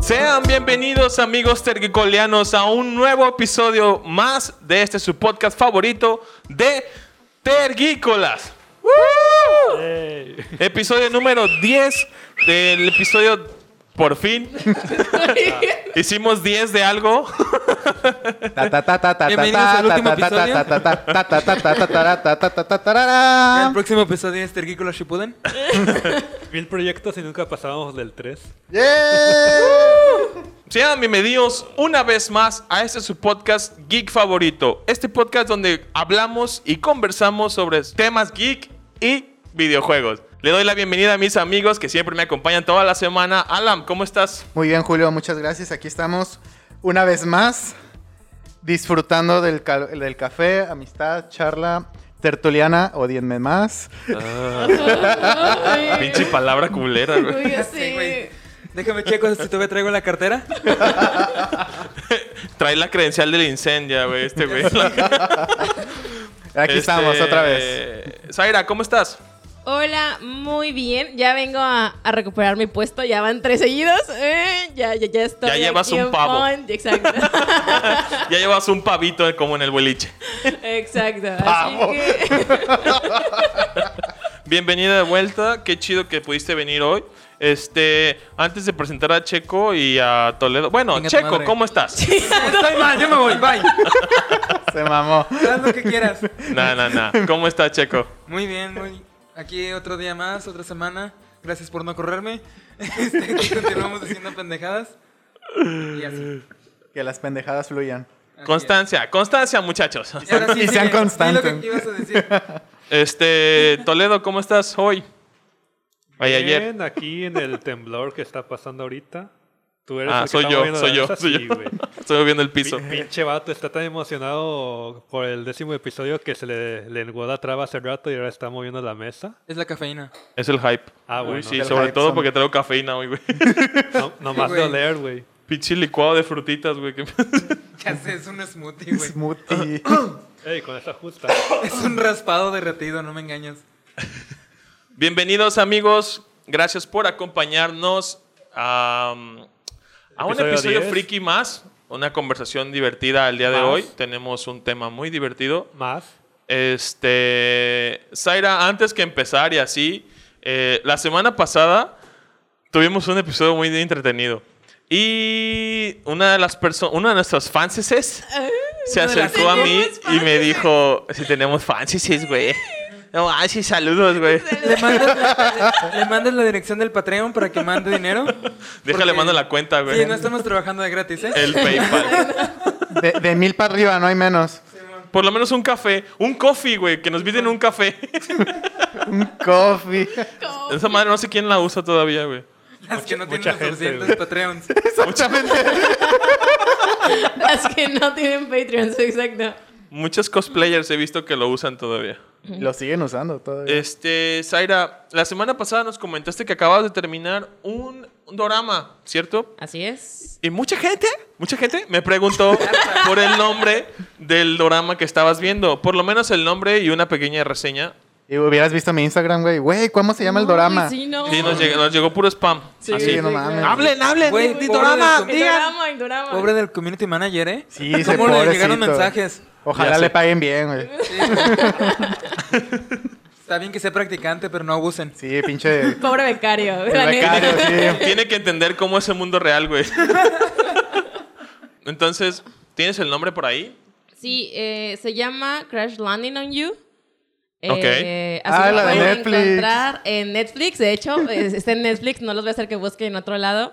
Sean bienvenidos amigos tergicolianos a un nuevo episodio más de este su podcast favorito de Tergícolas. Episodio número 10 del episodio por fin. Hicimos 10 de algo. Bienvenidos al último episodio. El próximo episodio es Tergícola Shippuden. Mil proyectos y nunca pasábamos del 3. Sean bienvenidos una vez más a este su podcast geek favorito. Este podcast donde hablamos y conversamos sobre temas geek y videojuegos. Le doy la bienvenida a mis amigos que siempre me acompañan toda la semana. Alan, ¿cómo estás? Muy bien, Julio, muchas gracias. Aquí estamos una vez más disfrutando del, ca- del café, amistad, charla, tertuliana, odienme más. Pinche palabra culera, güey. Sí, sí. güey. Déjame checo si todavía traigo la cartera. Trae la credencial del incendio, güey, este güey. Aquí Este, estamos otra vez. Zaira, ¿cómo estás? Hola, muy bien. Ya vengo a, a recuperar mi puesto. Ya van tres seguidos. Eh, ya, ya, ya estoy. Ya llevas aquí un pavo. Exacto. Ya llevas un pavito como en el boliche. Exacto. Pavo. Así que. Bienvenida de vuelta, qué chido que pudiste venir hoy. Este, antes de presentar a Checo y a Toledo. Bueno, Venga, Checo. ¿cómo estás? Estoy mal, yo me voy. Bye. Se mamó. Haz lo que quieras. No, no, no. ¿Cómo está Checo? Muy bien, muy. Aquí otro día más, otra semana. Gracias por no correrme. Este, continuamos diciendo pendejadas. Y así. Que las pendejadas fluyan. Así Constancia, constancia, muchachos. es. Y ahora sí, Y sean sigue. Constantes. lo que ibas a decir. Este, Toledo, ¿cómo estás hoy? Ay, ayer. Bien, aquí en el temblor que está pasando ahorita. Tú eres Ah, el que soy está yo, soy yo, soy sí, yo. Estoy moviendo el piso. Pi- Pinche vato está tan emocionado por el décimo episodio que se le lenguó la traba hace rato y ahora está moviendo la mesa. Es la cafeína. Es el hype. Ah, Uy, bueno. sí, El sobre hype todo son- porque traigo cafeína hoy, güey. No, nomás de oler, güey. Pinche licuado de frutitas, güey. Ya sé, es un smoothie, güey. Smoothie. Ey, con esta justa. Es un raspado derretido, no me engañas. Bienvenidos, amigos. Gracias por acompañarnos a, a un Episodio episodio 10. friki más. Una conversación divertida el día de Más. hoy. Tenemos un tema muy divertido. Más. Este, Zaira, antes que empezar y así, eh, la semana pasada tuvimos un episodio muy entretenido. Y una de las personas, una de nuestras fanses se de las acercó a mí y me dijo, si tenemos fanses, güey. No, ay, sí, saludos, güey. ¿Le mandas, la, le, le mandas la dirección del Patreon para que mande dinero? Déjale, Porque- mando la cuenta, güey. Sí, no estamos trabajando de gratis, ¿eh? El PayPal. De, de mil para arriba, no hay menos. Por lo menos un café. Un coffee, güey. Que nos piden un café. Un coffee. Esa madre no sé quién la usa todavía, güey. Las que no mucha tienen los gente, suficientes. Patreons. Exactamente. Las que no tienen Patreon, sí, exacto. Muchos cosplayers he visto que lo usan todavía. Lo siguen usando todavía. Este, Zaira, la semana pasada nos comentaste que acabas de terminar un, un dorama, ¿cierto? Así es. Y mucha gente, mucha gente me preguntó por el nombre del dorama que estabas viendo. Por lo menos el nombre y una pequeña reseña. Y hubieras visto mi Instagram, güey. Güey, ¿cómo se llama el dorama? Sí, no. Sí, nos llegó, nos llegó puro spam. Sí, Así. Sí, no mames. Hablen, hablen, Güey, di- pobre dorama, del- El digan. el drama. Pobre del community manager, ¿eh? Sí, ese ¿Cómo le llegaron mensajes? Ojalá Ya sé. le paguen bien, güey. Está bien que sea practicante, pero no abusen. Sí, pinche. Pobre becario. El la neta. becario, sí. Tiene que entender cómo es el mundo real, güey. Entonces, ¿tienes el nombre por ahí? Sí, eh, se llama Crash Landing on You. Ok. Eh, así Ah, lo la de pueden Netflix. encontrar en Netflix, de hecho, es- está en Netflix, no los voy a hacer que busquen en otro lado.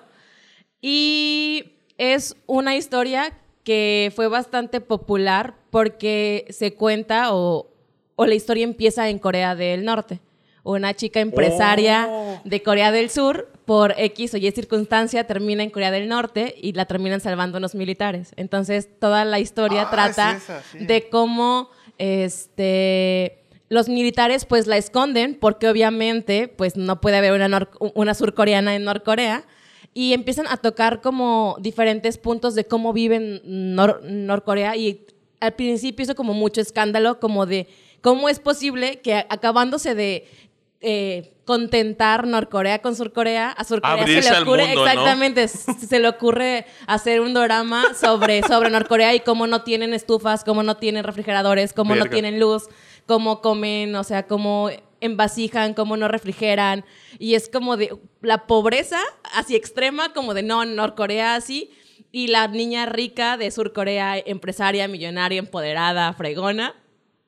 Y es una historia que fue bastante popular porque se cuenta o, o la historia empieza en Corea del Norte. Una chica empresaria Oh. de Corea del Sur, por X o Y circunstancia, termina en Corea del Norte y la terminan salvando unos militares. Entonces, toda la historia Ah, trata es esa, sí. de cómo este, los militares pues la esconden porque obviamente pues no puede haber una, nor- una surcoreana en Norcorea. Y empiezan a tocar como diferentes puntos de cómo viven Nor- Norcorea. Y al principio hizo como mucho escándalo como de ¿cómo es posible que acabándose de eh, contentar Norcorea con Surcorea, a Surcorea se le ocurre, mundo, ¿no? exactamente, s- se le ocurre hacer un drama sobre, sobre Norcorea y cómo no tienen estufas, cómo no tienen refrigeradores, cómo no Verga. tienen luz, cómo comen, o sea, cómo envasijan, cómo no refrigeran. Y es como de la pobreza así extrema, como de no, Norcorea así. Y la niña rica de Surcorea, empresaria, millonaria, empoderada, fregona.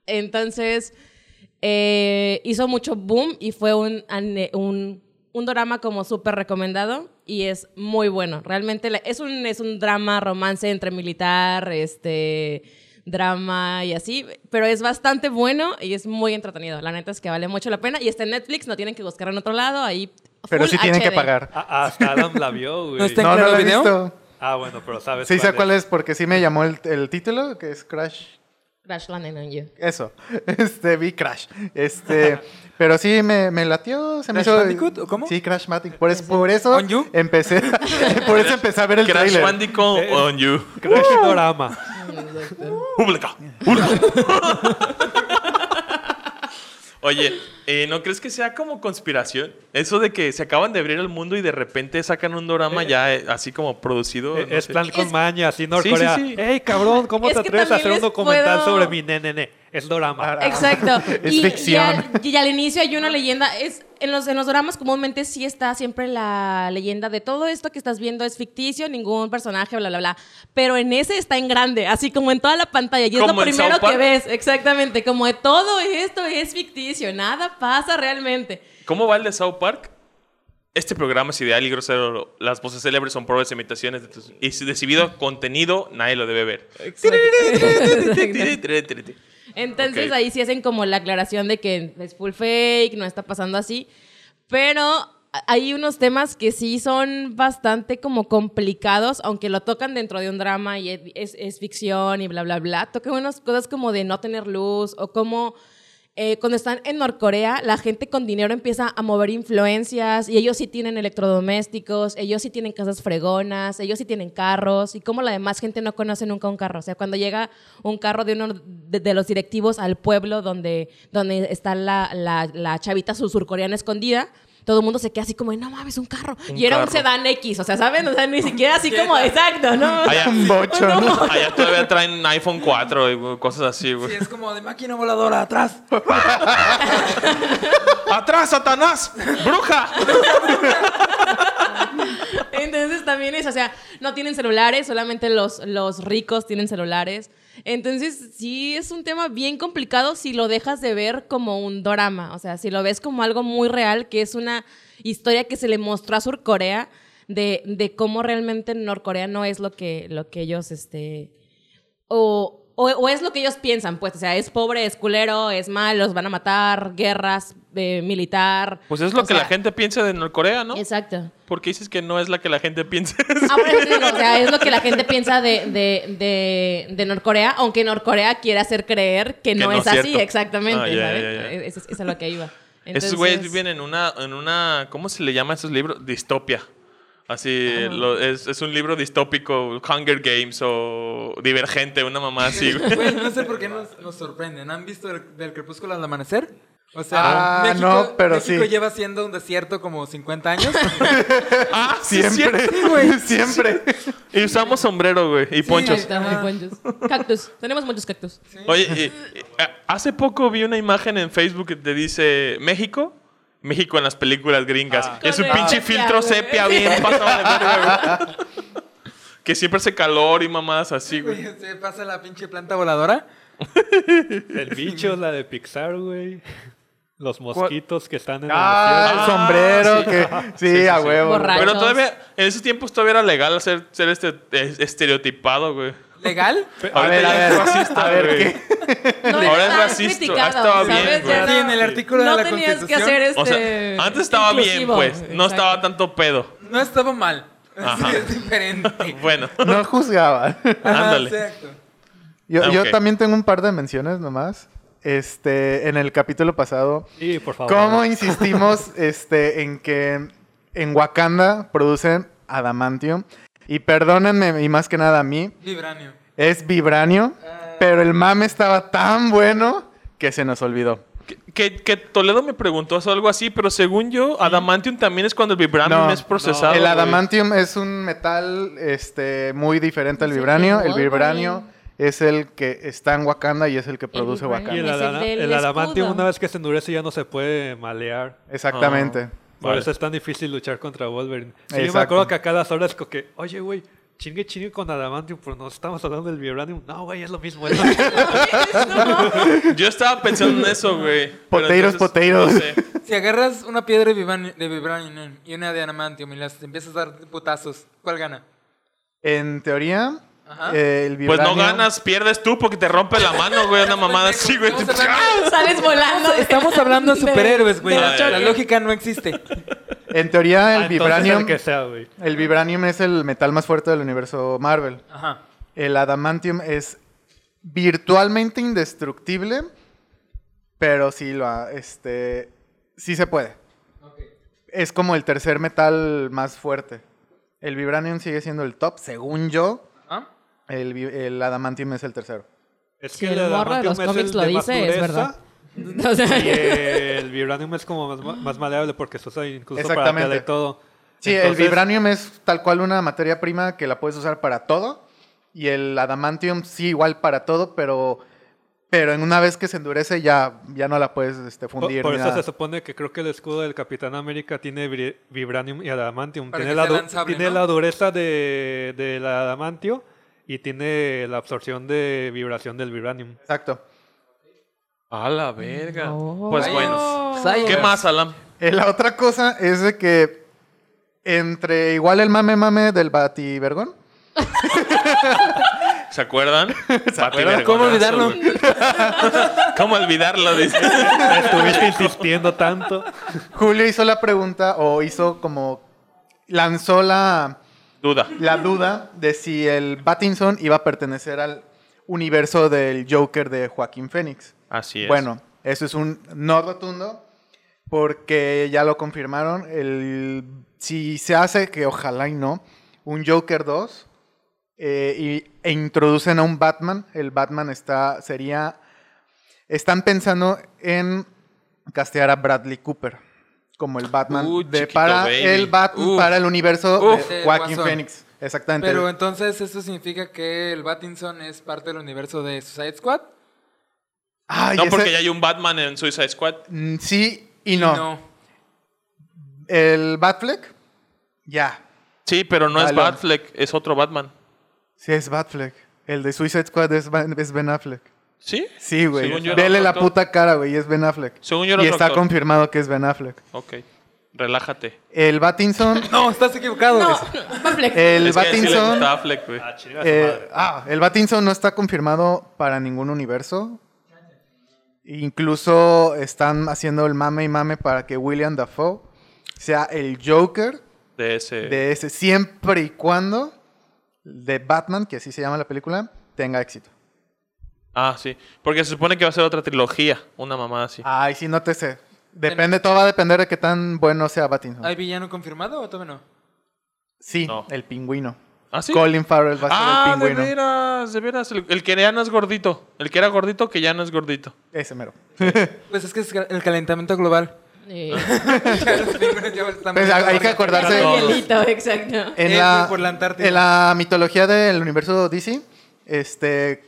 Entonces, eh, hizo mucho boom y fue un, un, un drama como súper recomendado y es muy bueno. Realmente la- es, un, es un drama romance entre militar, este drama y así, pero es bastante bueno y es muy entretenido. La neta es que vale mucho la pena y está en Netflix, no tienen que buscar en otro lado, ahí Pero sí tienen que pagar. Ah, Hasta Adam la vio, güey. No está en No, no lo he visto. Ah, bueno, pero sabes Sí sé cuál es porque sí me llamó el, el título, que es Crash. Crash Landing on You. Eso. Este, vi Crash. Este, pero sí me, me latió. Se me ¿Crash hizo. Bandicoot o cómo? Sí, Crash Bandicoot. Por, es- por eso ¿On you? empecé. por eso empecé a ver el Crash trailer. Bandicoot on you. Crash Dorama. Pública. Oye, eh, ¿no crees que sea como conspiración? Eso de que se acaban de abrir el mundo y de repente sacan un drama ya eh, así como producido. Eh, no Es sé. plan con Es- maña, así Norcorea. sí, sí. ¡Ey, cabrón! ¿Cómo Es te atreves a hacer un documental puedo- sobre mi nene? Es dorama. Exacto. Es y, ficción. Y al, y al inicio hay una leyenda. Es, en, los, en los dramas comúnmente sí está siempre la leyenda de todo esto que estás viendo es ficticio, ningún personaje, bla, bla, bla. Pero en ese está en grande, así como en toda la pantalla. Y es lo primero que ves. Exactamente. Como de todo esto es ficticio. Nada pasa realmente. ¿Cómo va el de South Park? Este programa es ideal y grosero. Las voces célebres son e imitaciones de tus... Y si decidido contenido, nadie lo debe ver. Entonces ahí sí hacen como la aclaración de que es full fake, no está pasando así. Pero hay unos temas que sí son bastante como complicados, aunque lo tocan dentro de un drama y es, ficción y bla, bla, bla. Tocan unas cosas como de no tener luz o como... eh, cuando están en Norcorea, la gente con dinero empieza a mover influencias y ellos sí tienen electrodomésticos, ellos sí tienen casas fregonas, ellos sí tienen carros y como la demás gente no conoce nunca un carro. O sea, cuando llega un carro de uno de, de los directivos al pueblo donde, donde está la, la, la chavita su- surcoreana escondida, todo el mundo se queda así como, no mames, un carro. Un y era un sedán X, o sea, ¿saben? O sea, ni siquiera así como, exacto, ¿no? Allá, Un bocho, ¿no? allá todavía traen iPhone 4 y cosas así, Sí, güey. es como de máquina voladora atrás. ¡Atrás, Satanás! ¡Bruja! Entonces también es, o sea, no tienen celulares, solamente los, los ricos tienen celulares. Entonces sí es un tema bien complicado si lo dejas de ver como un drama, o sea, si lo ves como algo muy real, que es una historia que se le mostró a Surcorea de, de cómo realmente Norcorea no es lo que, lo que ellos, este, o, o, o es lo que ellos piensan, pues, o sea, es pobre, es culero, es malo, los van a matar, guerras, eh, militar. Pues es lo o que la gente piensa de Norcorea, ¿no? Exacto. Porque dices que no es la que la gente piensa. Ah, te digo, o sea, es lo que la gente piensa de, de, de, de Norcorea, aunque Norcorea quiere hacer creer que no, no es es así, exactamente, Ah. Es, es- es a lo que iba. Esos Entonces- güeyes viven en una, en una, ¿cómo se le llama a esos libros? Distopia. Así, lo- es, es un libro distópico, Hunger Games o Divergente, una mamá así, güey. Güey, no sé por qué nos, nos sorprenden. ¿Han visto el- del crepúsculo al amanecer? O sea, Ah, México, no, pero México sí. lleva siendo un desierto como 50 años. Ah, sí, Siempre. cierto. Siempre. Y usamos sombrero, güey, y ponchos. Está muy ponchos. Cactus. Tenemos muchos cactus. Oye, y- y, a- hace poco vi una imagen en Facebook que te dice México. México en las películas gringas. Ah. es un pinche sepia, filtro sepia bien pasado de verga, güey. Que siempre hace calor y mamadas así, güey. Se pasa la pinche planta voladora. El bicho, la de Pixar, güey. Los mosquitos que están en Ah, el el Ah, sombrero. sí. que, sí, Sí, sí, a huevo. Borracho. Pero todavía, en esos tiempos todavía era legal ser, ser este eh, estereotipado, güey. ¿Legal? A ver, a ver, es racista, a ver, güey. ¿qué? No Ahora es racista, criticado, estaba bien, no- en el artículo de la tenías que hacer este... O sea, antes estaba bien, pues. No Exacto. estaba tanto pedo. No estaba mal. Ajá. Sí, es diferente. Bueno, No juzgaba. Ándale. Exacto. Yo, Ah, yo también tengo un par de menciones nomás. Este, en el capítulo pasado, Sí, por favor. ¿cómo insistimos este, en que en Wakanda producen adamantium? Y perdónenme, y más que nada a mí, Vibranio. es vibranio, pero el mame estaba tan bueno que se nos olvidó. Que, que- que Toledo me preguntó algo así, pero según yo, Adamantium también es cuando el Vibranium No, es procesado. el güey. adamantium es un metal este, muy diferente al el vibranio. El vibranio es el que está en Wakanda y es el que produce. Y Wakanda. el, el el adamantium, una vez que se endurece, ya no se puede malear. Exactamente. Por Vale. eso es tan difícil luchar contra Wolverine. Sí, yo me acuerdo que a cada horas es como que, oye, güey, chingue chingue con adamantium, pero no estamos hablando del vibranium. No, güey, es lo mismo. es lo mismo. Yo estaba pensando en eso, güey. no sé. Si agarras una piedra de vibranium, de vibranium y una de adamantium y las empiezas a dar putazos, ¿cuál gana? En teoría, Ajá. eh, el Pues no ganas, pierdes tú porque te rompe la mano, güey. Una mamada así, güey. Estamos hablando- Sales volando. Estamos hablando de superhéroes, güey. de La, lógica no existe. En teoría, el Ah, vibranium... el que sea, güey. El vibranium es el metal más fuerte del universo Marvel. Ajá. El adamantium es virtualmente indestructible, pero sí lo ha- este sí se puede. Es como el tercer metal más fuerte. El vibranium sigue siendo el top, según yo. El, vi- el adamantium es el tercero. Es Si que el morro de los adamantium es cómics el lo de dice, es verdad. O sea, Y el vibranium es como más, más maleable porque se usa incluso para Exactamente. tela y todo. Sí, el vibranium es tal cual una materia prima que la puedes usar para todo. Y el adamantium sí igual para todo, pero, pero en una vez que se endurece ya, ya no la puedes este, fundir. por eso nada. se supone que creo que el escudo del Capitán América tiene vibranium y adamantium. Para Tiene, la, lanzable, tiene ¿no? la dureza de, del adamantio y tiene la absorción de vibración del vibranium. Exacto. A la verga. Pues bueno. Science. ¿Qué más, Alan? Eh, La otra cosa es de que entre igual el mame mame del Bativergón. ¿Se acuerdan? acuerdan? ¿Cómo olvidarlo? ¿Cómo olvidarlo? Dice. Estuviste insistiendo tanto. Julio hizo la pregunta o hizo como lanzó la, Duda. la duda de si el Batinson iba a pertenecer al universo del Joker de Joaquín Phoenix. Así es. Bueno, eso es un no rotundo porque ya lo confirmaron. El, si se hace, que ojalá y no, un Joker 2 eh, y, e introducen a un Batman, el Batman está, sería, están pensando en castear a Bradley Cooper como el Batman Uh, de, para baby. el Batman para el universo de Guasón. Phoenix. Exactamente. Pero entonces, ¿esto significa que el Batinson es parte del universo de Suicide Squad? Ay, no, ese- porque ya hay un Batman en Suicide Squad. Mm, sí y no. No. El Batfleck, ya. Sí, pero no es. Batfleck, es otro Batman. Sí, es Batfleck. El de Suicide Squad es Ben Affleck. ¿Sí? Sí, güey. Vele la puta cara, güey. Es Ben Affleck. Según yo era y está confirmado que es Ben Affleck. Ok. Relájate. El Batinson. No, estás equivocado. no, el es que sí le Batinson. gusta Affleck, güey. Ah, chinga su eh, madre. ah, el Batinson no está confirmado para ningún universo. Incluso están haciendo el mame y mame para que William Dafoe sea el Joker De ese. de ese, siempre y cuando de Batman, que así se llama la película, tenga éxito. Ah, sí. Porque se supone que va a ser otra trilogía. Una mamada así. Ay, sí, no te sé. Depende, todo va a depender de qué tan bueno sea Batinson. ¿Hay villano confirmado o todavía no? Sí, No. el pingüino. ¿Ah, sí? Colin Farrell va a ser Ah, el de pingüino. veras, de veras. El, el que ya no es gordito. El que era gordito que ya no es gordito. Ese mero. Pues es que es el calentamiento global. Eh, Pues, hay que acordarse- Todos. hielito, exacto. En la, por la Antártida. en la mitología del universo DC, este,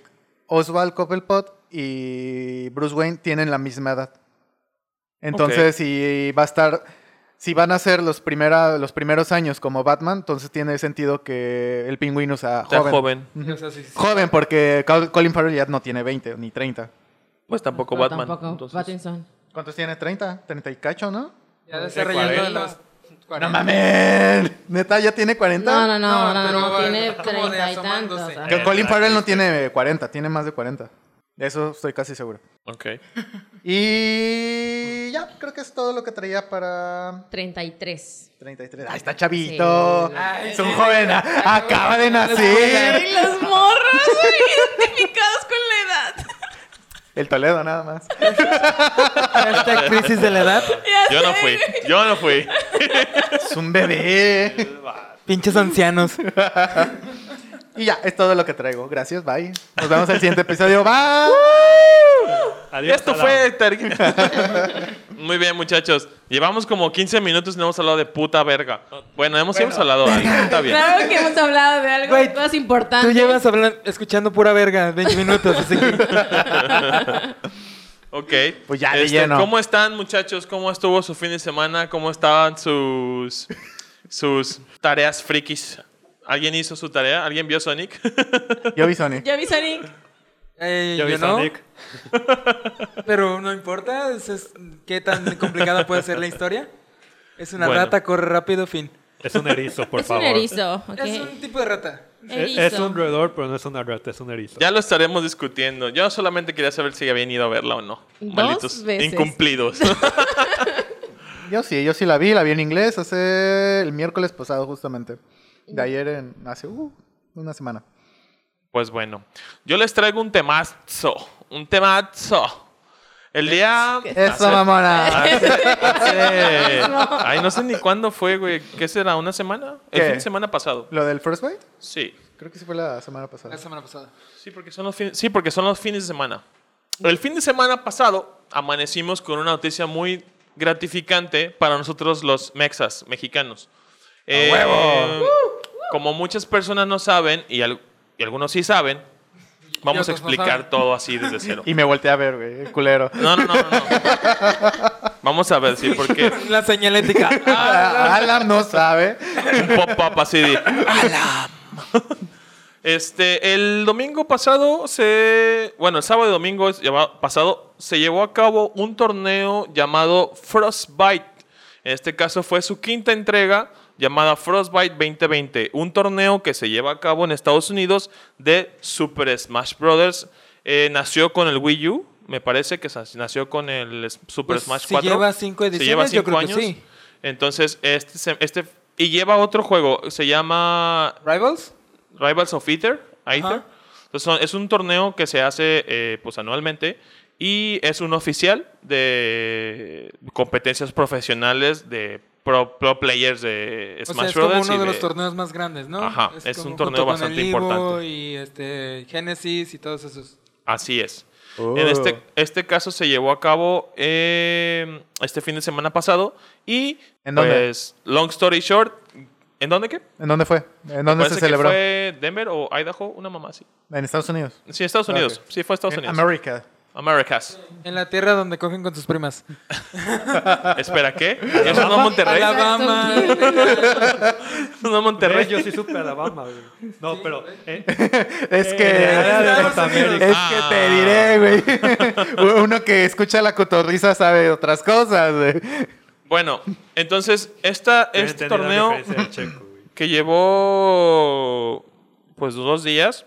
Oswald Cobblepot y Bruce Wayne tienen la misma edad. Entonces, si va a estar, si van a ser los, primera, los primeros años como Batman, entonces tiene sentido que el pingüino sea joven. joven. O sea, sí, sí. Joven, porque Col- Colin Farrell ya no tiene 20 ni 30. Pues tampoco Pero Batman. Tampoco entonces. Pattinson. ¿Cuántos tiene? ¿30? ¿30 y cacho, no? Ya desarrollando de los 40. No mames. ¿Neta ya tiene 40? No, no, no, No, no, no, tiene como de treinta y asomándose. tantos. ajá. Que Colin Farrell no tiene 40, tiene más de 40. De eso estoy casi seguro. Ok. Y ya, creo que es todo lo que traía para 33. 33. ¡Ay, está chavito! Sí. Ay, es un sí. joven, acaba de nacer. Y los morros identificados con la edad. El Toledo nada más. Hashtag crisis de la edad. Yo no fui. Yo no fui. Es un bebé. Pinches ancianos. Y ya, es todo lo que traigo. Gracias, bye. Nos vemos en el siguiente episodio. Bye. Adiós, Esto Alan. fue... ter- Muy bien, muchachos. Llevamos como 15 minutos y no hemos hablado de puta verga. Bueno, hemos, hemos hablado de algo. Está bien. Claro que hemos hablado de algo Güey, más importante. Tú llevas hablan- escuchando pura verga 20 minutos, así que... Ok. Pues ya, Este, lleno. ¿Cómo están, muchachos? ¿Cómo estuvo su fin de semana? ¿Cómo estaban sus, sus tareas frikis? ¿Alguien hizo su tarea? ¿Alguien vio Sonic? Yo vi Sonic. Yo vi Sonic. Eh, Yo vi yo no, Sonic. pero no importa. es- es- ¿Qué tan complicada puede ser la historia? Es una Bueno. rata, corre rápido, fin. Es un erizo, por es favor. un erizo. ok. Es un tipo de rata. Erizo. Es un roedor, pero no es una rata, es un erizo. ya lo estaremos discutiendo. Yo solamente quería saber si habían ido a verla o no. Dos Malditos veces. incumplidos. Yo sí, yo sí la vi, la vi en inglés hace el miércoles pasado justamente. De ayer en hace uh, una semana. pues bueno, yo les traigo un temazo. Un temazo. El día... Eso, mamona. Hace- hace- Ay, no sé ni cuándo fue, güey. ¿Qué será? ¿Una semana? El ¿Qué? fin de semana pasado. ¿Lo del First Bite? Sí. Creo que sí fue la semana pasada. La semana pasada. Sí, porque son los fines, sí, porque son los fines de semana. El fin de semana pasado amanecimos con una noticia muy gratificante para nosotros los mexas mexicanos. Eh, Como muchas personas no saben, y, al- y algunos sí saben, vamos a otros no explicar saben. todo así desde cero. Y me volteé a ver, güey, el culero. No, no, no, no. no. Vamos a ver, sí, porque La señalética. Ah, Alan no sabe. un pop-up así de ¡Alam! Este, el domingo pasado se. Bueno, el sábado y domingo es pasado se llevó a cabo un torneo llamado Frostbite. En este caso fue su quinta entrega llamada Frostbite 2020. Un torneo que se lleva a cabo en Estados Unidos de Super Smash Bros. Eh, nació con el Wii U. Me parece que nació con el Super Pues, Smash si 4. lleva cinco Se ediciones, lleva yo cinco creo que años. sí. Entonces, este, se- este. Y lleva otro juego. Se llama ¿Rivals? Rivals of Ether. Aether. Ajá. Entonces, es un torneo que se hace eh, pues, anualmente y es un oficial de competencias profesionales de pro, pro players de O sea, Smash es como Brothers. uno y de los torneos más grandes, ¿no? Ajá, es como un torneo bastante Evo importante. Y este, Genesis y todos esos. Así es. Oh. En este, este caso se llevó a cabo eh, este fin de semana pasado y ¿En dónde? pues long story short, ¿en dónde qué? ¿En dónde fue? ¿En dónde Parece se que celebró? fue Denver o Idaho, una mamá así. En Estados Unidos. Sí, Estados Unidos. Ok. Sí, fue Estados En Unidos. América. Americas. En la tierra donde cogen con tus primas. Espera, ¿qué? ¿Eso no es Monterrey? Alabama. ¿No es Monterrey? Yo sí supe Alabama, güey. No, pero... eh, Es eh, que... Norteamérica. Es Ah. que te diré, güey. Uno que escucha la cotorriza sabe otras cosas, güey. Bueno, entonces esta, este torneo checo, que llevó pues dos días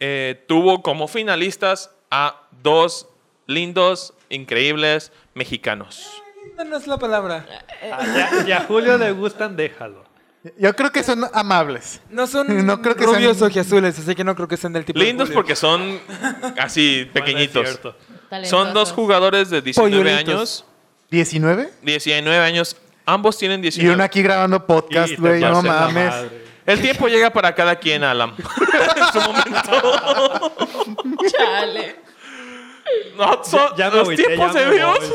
eh, tuvo como finalistas a dos lindos, increíbles mexicanos. No, no es la palabra. Ah, ya, ya a Julio le gustan, déjalo. Yo creo que son amables. No son No creo que rubios sean- ojiazules, así que no creo que sean del tipo de Lindos Julio. porque son así pequeñitos. Bueno, son dos jugadores de 19 Polluelitos. años. ¿19? 19 años. Ambos tienen Y 19. uno aquí grabando podcast, Y güey. No mames. El tiempo llega para cada quien, Alan. en su momento. Chale. No, son Ya me los agüité, tiempos ya de me Dios.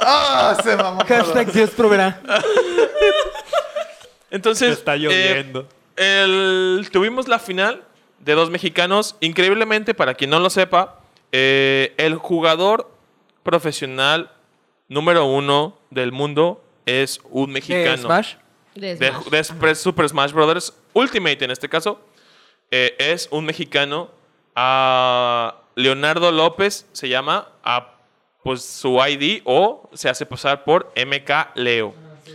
Ah, se mamó. Hashtag Dios proveerá. Entonces, Está eh, lloviendo. el- tuvimos la final de dos mexicanos. Increíblemente, para quien no lo sepa, eh, el jugador profesional número uno del mundo es un ¿Qué, mexicano. Smash? De de, Smash. de Super- Super Smash Brothers Ultimate en este caso eh, es un mexicano a Leonardo López se llama a pues su ID o se hace pasar por MK Leo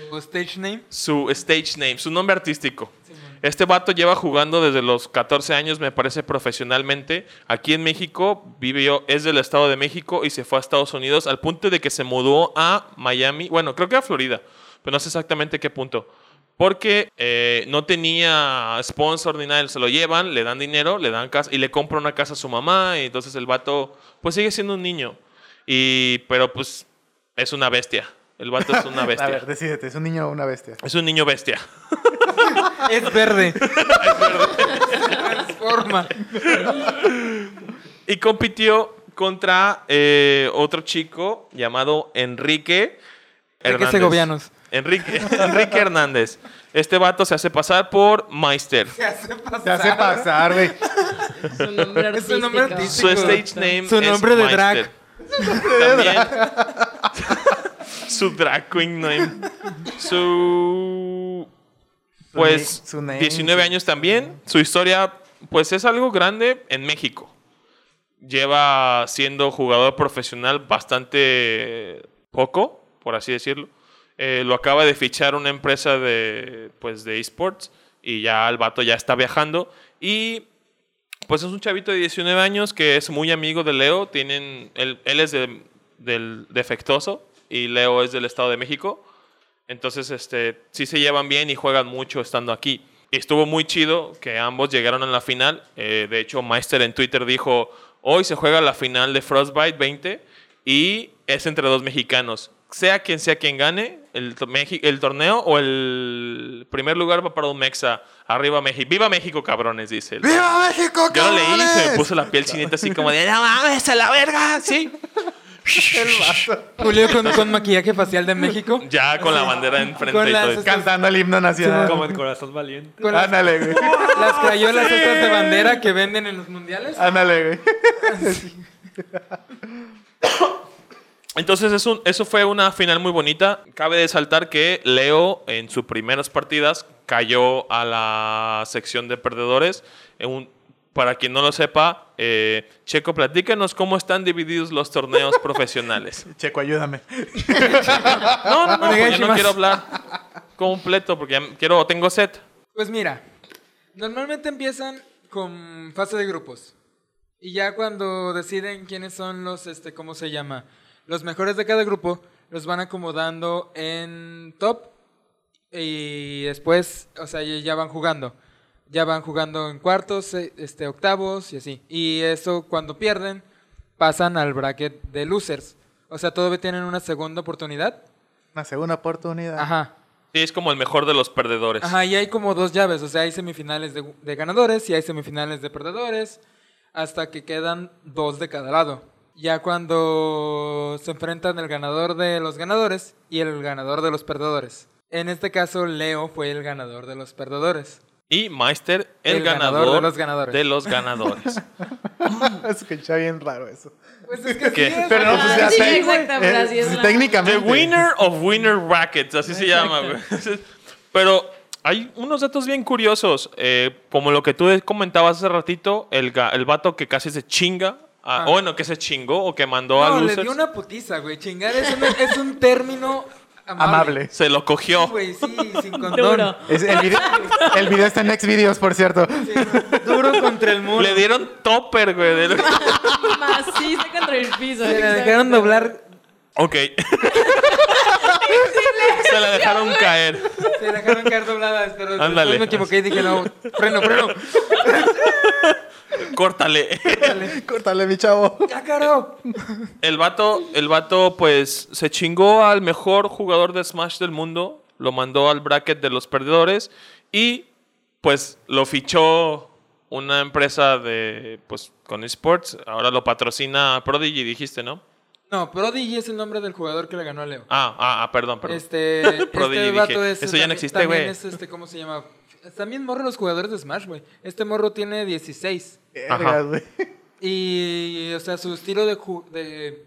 ¿Su stage name? su stage name su nombre artístico este vato lleva jugando desde los 14 años, me parece, profesionalmente. Aquí en México, vivió, es del Estado de México y se fue a Estados Unidos al punto de que se mudó a Miami. Bueno, creo que a Florida, pero no sé exactamente qué punto. Porque eh, no tenía sponsor ni nada, se lo llevan, le dan dinero, le dan casa y le compra una casa a su mamá. Y entonces el vato, pues sigue siendo un niño. Y, pero pues es una bestia. El vato es una A bestia. ver, decídete. Es un niño o una bestia. Es un niño bestia. Es verde. forma. Y compitió contra eh, otro chico llamado Enrique Enrique Segovianos. Enrique, Enrique Hernández. Este vato se hace pasar por Meister. Se hace pasar. Se hace pasar, güey. Su nombre Es artístico. un nombre artístico. Su stage name Su es nombre de Meister. drag. También. su drag queen name. Su. Pues. su name, 19 sí. años también. Su historia, pues es algo grande en México. Lleva siendo jugador profesional bastante poco, por así decirlo. Eh, lo acaba de fichar una empresa de, pues, de esports y ya el vato ya está viajando. Y pues es un chavito de 19 años que es muy amigo de Leo. Tienen, él, él es de- del defectuoso y Leo es del Estado de México. Entonces, este, sí se llevan bien y juegan mucho estando aquí. Y estuvo muy chido que ambos llegaron a la final. Eh, de hecho, Meister en Twitter dijo, hoy se juega la final de Frostbite 20 y es entre dos mexicanos. Sea quien sea quien gane el, el torneo o el primer lugar va para un Mexa. Arriba México. ¡Viva México, cabrones! Dice él. ¡Viva México, Yo lo leí y se me cabrones! puso la piel chinita así como de, ¡No mames, a la verga! Sí. Julio con, con maquillaje facial de México. Ya con la bandera enfrente Con y las- todo. Cantando el himno nacional. Como el corazón valiente. Con las, Ándale, güey. las crayolas estas de bandera que venden en los mundiales. Ándale, güey. Entonces eso fue una final muy bonita. Cabe resaltar que Leo en sus primeras partidas cayó a la sección de perdedores. En un- para quien no lo sepa, eh, Checo, platícanos cómo están divididos los torneos profesionales. Checo, ayúdame. No, no, no, yo no quiero hablar completo porque ya quiero, tengo set. Pues mira, normalmente empiezan con fase de grupos. Y ya cuando deciden quiénes son los, este, ¿cómo se llama? Los mejores de cada grupo, los van acomodando en top. Y después, o sea, ya van jugando. Ya van jugando en cuartos, eh, este, octavos y así. Y eso cuando pierden, pasan al bracket de losers. O sea, todavía tienen una segunda oportunidad. Una segunda oportunidad. Ajá. Sí, es como el mejor de los perdedores. Ajá, y hay como dos llaves, o sea, hay semifinales de, de ganadores y hay semifinales de perdedores, hasta que quedan dos de cada lado. Ya cuando se enfrentan el ganador de los ganadores y el ganador de los perdedores. En este caso, Leo fue el ganador de los perdedores. Y Meister, el, El ganador, ganador de los ganadores. de los ganadores. Escucha bien raro eso. Pues es que ¿Qué? sí es, Pero no, pues ya sí, eh, técnicamente. The winner of winner brackets, así se llama. Pero hay unos datos bien curiosos, eh, como lo que tú comentabas hace ratito, el, el vato que casi se chinga, a- Ah. o bueno, que se chingó o que mandó a No, le losers, dio una putiza, güey. Chingar es un, es un término amable. Amable. se lo cogió. Sí, güey, sí, sin condón. Duro. Es- el, video, el video está en Next Videos, por cierto. Sí, duro contra el muro. Le dieron topper, güey. de- contra el piso. Se la dejaron doblar ok. se la dejaron caer. Se dejaron caer dobladas, pero Ándale. me equivoqué y dije, no, freno, freno. Córtale. Córtale, mi chavo. ¡Ya, caro! El vato, el vato, pues, se chingó al mejor jugador de Smash del mundo. Lo mandó al bracket de los perdedores. Y, pues, lo fichó una empresa de, pues, con esports. Ahora lo patrocina Prodigy, dijiste, ¿no? No, Prodigy es el nombre del jugador que le ganó a Leo. Ah, ah, ah, perdón, perdón. Este, Prodigy, este vato dije, es... eso ya no existe, güey. es este, ¿cómo se llama? También morro los jugadores de Smash, güey. Este morro tiene 16. Ajá. Vergas, güey. Y, o sea, su estilo de... de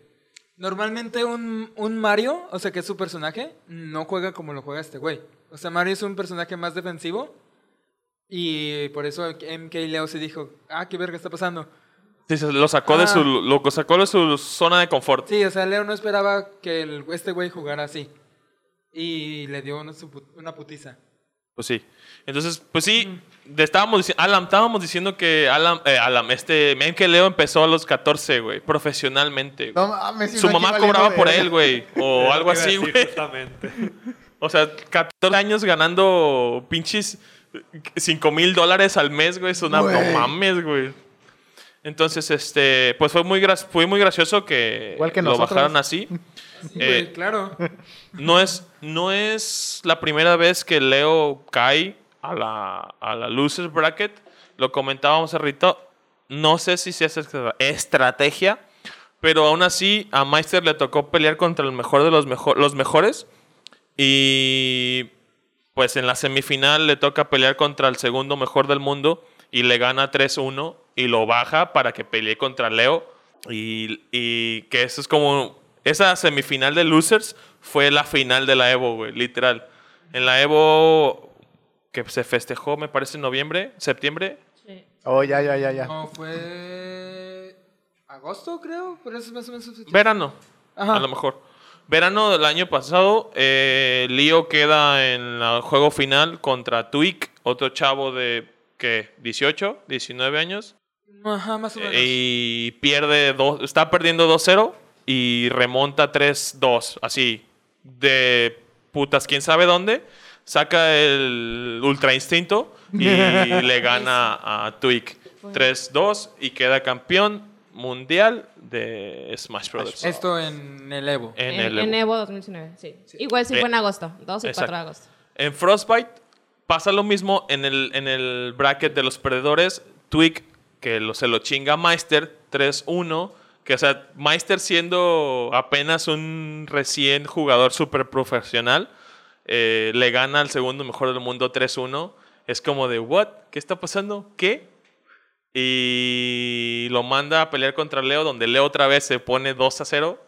normalmente un, un Mario, o sea, que es su personaje, no juega como lo juega este güey. O sea, Mario es un personaje más defensivo. Y por eso MK Leo se dijo, ah, qué verga está pasando. Sí, lo sacó de Ah. su, lo sacó de su zona de confort. Sí, o sea, Leo no esperaba que el- este güey jugara así. Y le dio una, una putiza. Pues sí. Entonces, pues sí, de- estábamos, Alan, estábamos diciendo que Alan, eh, Alan, este, men que Leo empezó a los 14, güey, profesionalmente. güey. No mames, Su mamá cobraba por él, güey, o algo así, güey. Justamente. O sea, 14 años ganando pinches 5 mil dólares al mes, güey, es una, no Güey. mames, güey. Entonces, este, pues fue muy, fue muy gracioso que, Igual que lo nosotros. bajaran así. Sí, Eh, güey, claro. No es, no es la primera vez que Leo cae a la, a la losers bracket. lo comentábamos ahorita, no sé si se estrategia, pero aún así a Meister le tocó pelear contra el mejor de los, mejor, los mejores. Y pues en la semifinal le toca pelear contra el segundo mejor del mundo y le gana 3-1 y lo baja para que pelee contra Leo. Y, y que eso es como... Esa semifinal de losers fue la final de la Evo, literal. En la Evo que se festejó, me parece, en noviembre, septiembre. Sí. Oh, ya, ya, ya, ya. No, fue. agosto, creo. Pero eso es más o menos. Verano, Ajá. a lo mejor. Verano del año pasado, eh, Leo queda en el juego final contra Twig, otro chavo de, ¿qué? 18, 19 años. Ajá, más o menos. Y pierde, dos, está perdiendo 2-0 y remonta 3-2, así, de putas, quién sabe dónde. Saca el Ultra Instinto y le gana a Twig 3-2 y queda campeón mundial de Smash Bros. Esto en el Evo. En, En, el en Evo. Evo 2019, sí. Igual sí Eh, fue en agosto, 2 y 4 exacto. de agosto. En Frostbite pasa lo mismo en el, en el bracket de los perdedores. Twig, que lo, se lo chinga Meister 3-1. Que, o sea, Meister siendo apenas un recién jugador súper profesional, eh, le gana al segundo mejor del mundo 3-1. Es como de, ¿what? ¿Qué está pasando? ¿Qué? Y lo manda a pelear contra Leo, donde Leo otra vez se pone 2-0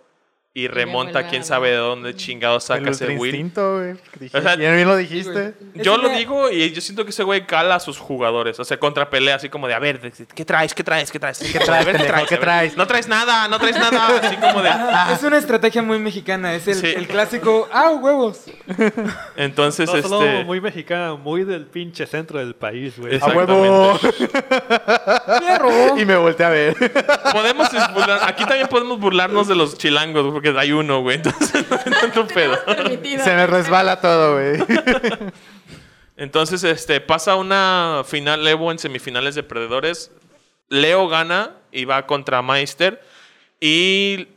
y remonta quién sabe de dónde chingado saca el ese win. Instinto, güey. O sea, bien, bien lo dijiste. Yo lo digo y yo siento que ese güey cala a sus jugadores. O sea, contra pelea, así como de, a ver, ¿qué traes? ¿Qué traes? ¿Qué traes? ¿Qué traes? ¿Qué A ver, traes? No traes nada, no traes nada. Así como de... Es una estrategia muy mexicana. Es el, Sí. el clásico. ¡Ah, huevos! Entonces, No solo este... muy mexicana, muy del pinche centro del país, güey. A huevo. Y me volteé a ver. Podemos burlar- aquí también podemos burlarnos de los chilangos, porque hay uno, güey. Entonces, no tu pedo. Permitido. Se me resbala todo, güey. Entonces, este, pasa una final Evo en semifinales de perdedores. Leo gana y va contra Meister. Y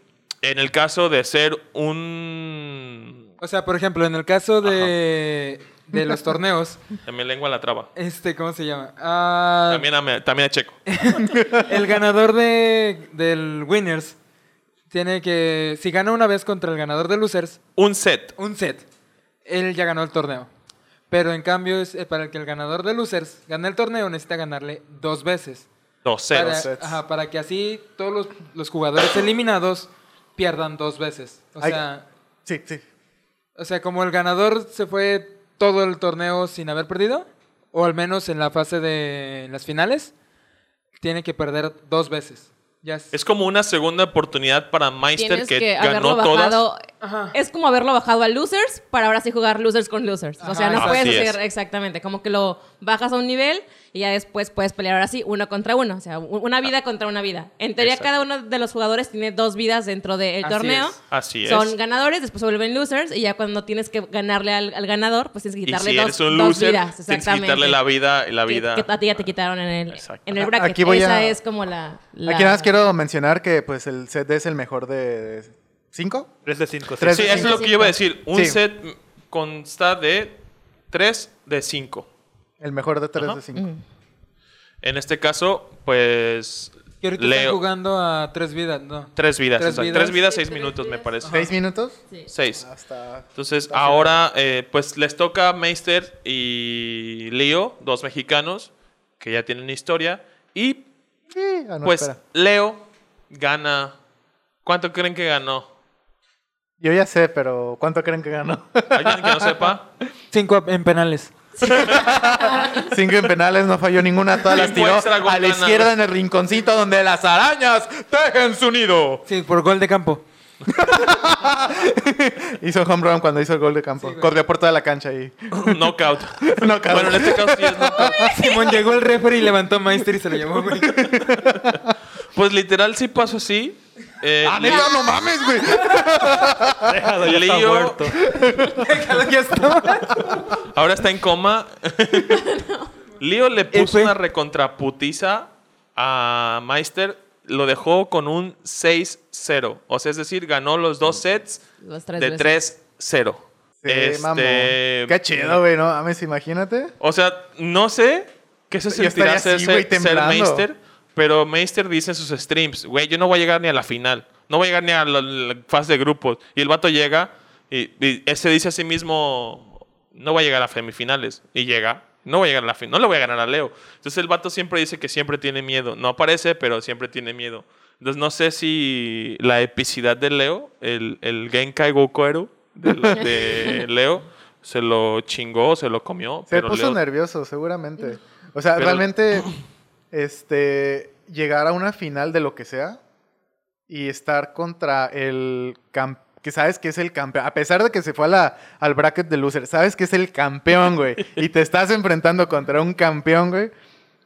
en el caso de ser un... O sea, por ejemplo, en el caso de, de los torneos, Se me lengua la traba. este, ¿cómo se llama? Ah, También a, también a Checo. el ganador de, del Winners tiene que. Si gana una vez contra el ganador de Losers, Un set. un set, él ya ganó el torneo. Pero en cambio, es, eh, para que el ganador de Losers gane el torneo, necesita ganarle dos veces. Dos sets. Para, sets. ajá, para que así todos los, los jugadores eliminados pierdan dos veces. O Ay. sea, Sí, sí. o sea, como el ganador se fue todo el torneo sin haber perdido, o al menos en la fase de en las finales, tiene que perder dos veces. Ya es- como una segunda oportunidad para Meister que, ganó todas. bajado. Ajá. Es como haberlo bajado a losers para ahora sí jugar losers con losers. o sea, no puedes hacer exactamente. Como que lo bajas a un nivel y ya después puedes pelear ahora sí uno contra uno. O sea, una vida contra una vida. En teoría, Exacto. cada uno de los jugadores tiene dos vidas dentro del Así torneo. es. Así es. Son ganadores, después se vuelven losers y ya cuando tienes que ganarle al, al ganador, pues tienes que y quitarle si dos, eres un dos loser, vidas. tienes que Exactamente. quitarle la vida y la vida. Que, a ti ya te quitaron en el, Exacto. en el bracket. Aquí voy Esa a- es como la, la- Aquí nada más quiero mencionar que pues el set es el mejor de cinco. 3 de 5. Tres Sí, de eso es lo que yo iba a decir. Un Sí. set consta de 3 de 5. El mejor de tres Ajá. de cinco. Ujú. En este caso, pues. Que ahorita están Leo. jugando a tres vidas, ¿no? Tres vidas, Tres exacto. vidas. Tres vidas, seis tres minutos, me parece. ¿Seis minutos? Sí. Seis. Hasta. Entonces, ahora, eh, pues les toca a Meister y Leo, dos mexicanos que ya tienen historia. Y Sí, ah, no, pues espera. Leo gana. ¿Cuánto creen que ganó? Yo ya sé, pero ¿cuánto creen que ganó? ¿Alguien que no sepa? Cinco en penales. Cinco en penales, no falló ninguna, todas las tiró extra, gol a la ganado. izquierda en el rinconcito donde las arañas tejen su nido. Sí, por gol de campo. Hizo home run cuando hizo el gol de campo. Sí. Corrió por toda la cancha y Knockout. Knockout. Bueno, en este caso sí es knockout. Simón llegó el referee y levantó a Meister y se lo llevó, güey. Pues literal sí pasó así. Eh, ¡Ah, neta, no mames, güey! Déjalo, ya está Leo- muerto. Déjalo, ya estaba. Ahora está en coma. Leo le puso F. una recontraputiza a Meister. Lo dejó con un 6-0. O sea, es decir, ganó los dos sets Los tres de veces. 3-0. Sí, Este, mamón. Qué chido, güey, no mames, imagínate. O sea, no sé ¿Qué se sentirá ser. Meister? Pero Meister dice en sus streams, güey, yo no voy a llegar ni a la final. No voy a llegar ni a la, la fase de grupos. Y el vato llega y, y ese dice a sí mismo, no voy a llegar a semifinales. Y llega, no voy a llegar a la final. No le voy a ganar a Leo. Entonces el vato siempre dice que siempre tiene miedo. No aparece, pero siempre tiene miedo. Entonces no sé si la epicidad de Leo, el, el Genkai Gokueru de, Leo, se lo chingó, se lo comió. Se pero puso Leo- nervioso, seguramente. O sea, Pero- realmente, este, llegar a una final de lo que sea y estar contra el campeón, que sabes que es el campeón, a pesar de que se fue a la, al bracket de loser, sabes que es el campeón, güey, y te estás enfrentando contra un campeón, güey,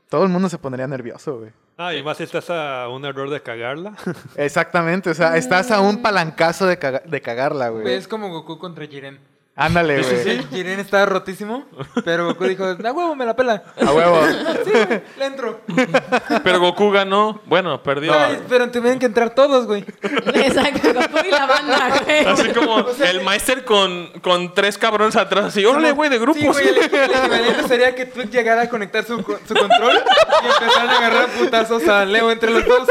todo el mundo se pondría nervioso, güey. Ah, y más si estás a un error de cagarla. Exactamente, o sea, estás a un palancazo de, caga- de cagarla, güey. Es como Goku contra Jiren. Ándale, Sí, güey. sí, Jiren estaba rotísimo, pero Goku dijo, a huevo, me la pela. A huevo. Sí, le entro. Pero Goku ganó. Bueno, perdió. Ay, pero tuvieron que entrar todos, güey. Exacto, Goku y la banda, güey. Así como el Meister con, con tres cabrones atrás, así, órale, güey, de Sí, grupos. güey, el, equivalente sería que tú llegara a conectar su, su control y empezaran a agarrar putazos a Leo entre los dos.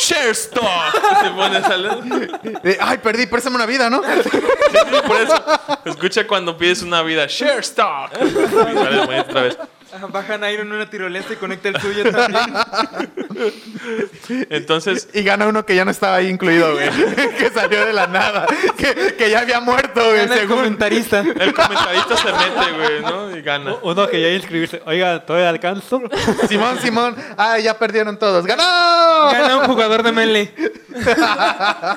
Share stock. Se pone a salir. Eh, Ay, perdí, préstame una vida, ¿no? Por eso, escucha cuando pides una vida. Share stock. Y sale otra vez. Bajan Iron en una tirolesa y conecta el suyo también. Entonces, Y gana uno que ya no estaba ahí incluido, güey. que salió de la nada. Que, que ya había muerto, güey, Gana el según. comentarista. el comentarista se mete, güey, ¿no? Y gana. Uno que ya inscribirse. Oiga, ¿todavía alcanzo? Simón, Simón. Ah, ya perdieron todos. ¡Ganó! Gana un jugador de Melee.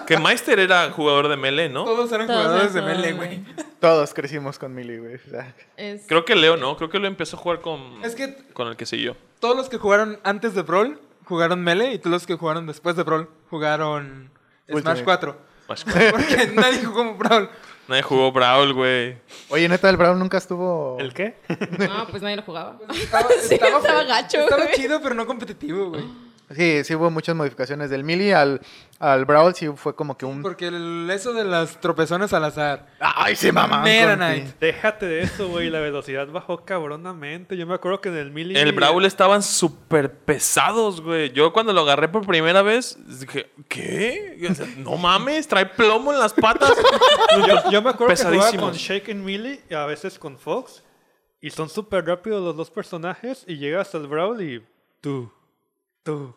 Que Meister era jugador de Melee, ¿no? Todos eran Todos jugadores de Melee, güey. Todos crecimos con Millie, güey. O sea, Es- Creo que Leo, ¿no? Creo que Leo empezó a jugar con, Es que con el que siguió. todos los que jugaron antes de Brawl jugaron Melee y todos los que jugaron después de Brawl jugaron Smash Ultimate. 4. Más- Porque nadie jugó como Brawl. Nadie jugó Brawl, güey. Oye, neta, el Brown nunca estuvo. ¿El qué? No, pues nadie lo jugaba. Estaba, Sí, estaba gacho, Estaba güey. chido, pero no competitivo, güey. Sí, sí hubo muchas modificaciones. Del Millie al, al Brawl sí fue como que un. Porque el- eso de las tropezones al azar. ¡Ay, sí, mamá! Meta Knight. Déjate de eso, güey. La velocidad bajó cabronamente. Yo me acuerdo que en el mili... El Brawl estaban súper pesados, güey. Yo cuando lo agarré por primera vez, dije, ¿qué? O sea, no mames, trae plomo en las patas. Yo, yo me acuerdo que jugaba con Shake and y a veces con Fox. Y son súper rápidos los dos personajes. Y llegas al Brawl y tú, tú,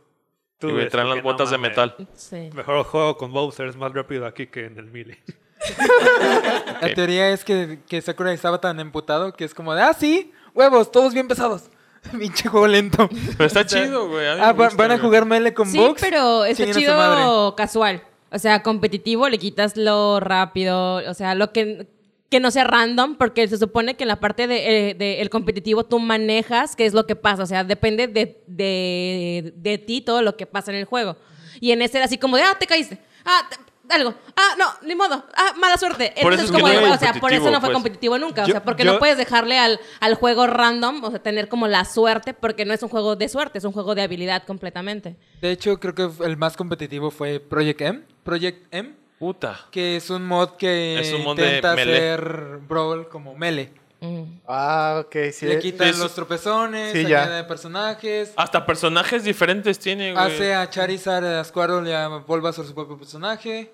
tú. Y, güey, es traen las no botas de metal. Sí. Mejor juego con Bowser, es más rápido aquí que en el Melee. La teoría es que, que Sakura estaba tan emputado que es como de, ah, sí, huevos, todos bien pesados. Pinche juego lento. Pero está chido, güey. Ah, gusta, van a jugar Melee con Sí, Vox. pero está chido casual. O sea, competitivo, le quitas lo rápido, o sea, lo que, que no sea random, porque se supone que en la parte de, eh, de el competitivo tú manejas qué es lo que pasa, o sea, depende de, de, de ti todo lo que pasa en el juego. Y en ese era así como de, ah, te caíste, ah, te- algo, ah, no, ni modo, ah, mala suerte. Por Entonces, eso es como no o sea, por eso no fue pues. competitivo nunca, o sea, porque yo- no puedes dejarle al, al juego random, o sea, tener como la suerte, porque no es un juego de suerte, es un juego de habilidad completamente. De hecho, creo que el más competitivo fue Project M. Project M, Puta. que es un mod que Es un mod de intenta Melee. hacer Brawl como Melee. Mm. Ah, ok, sí. Le quitan sí, los tropezones, Sí, ya. añade personajes, Hasta personajes diferentes tiene, güey. hace a Charizard, a Squirtle y a Bulbasaur su propio personaje.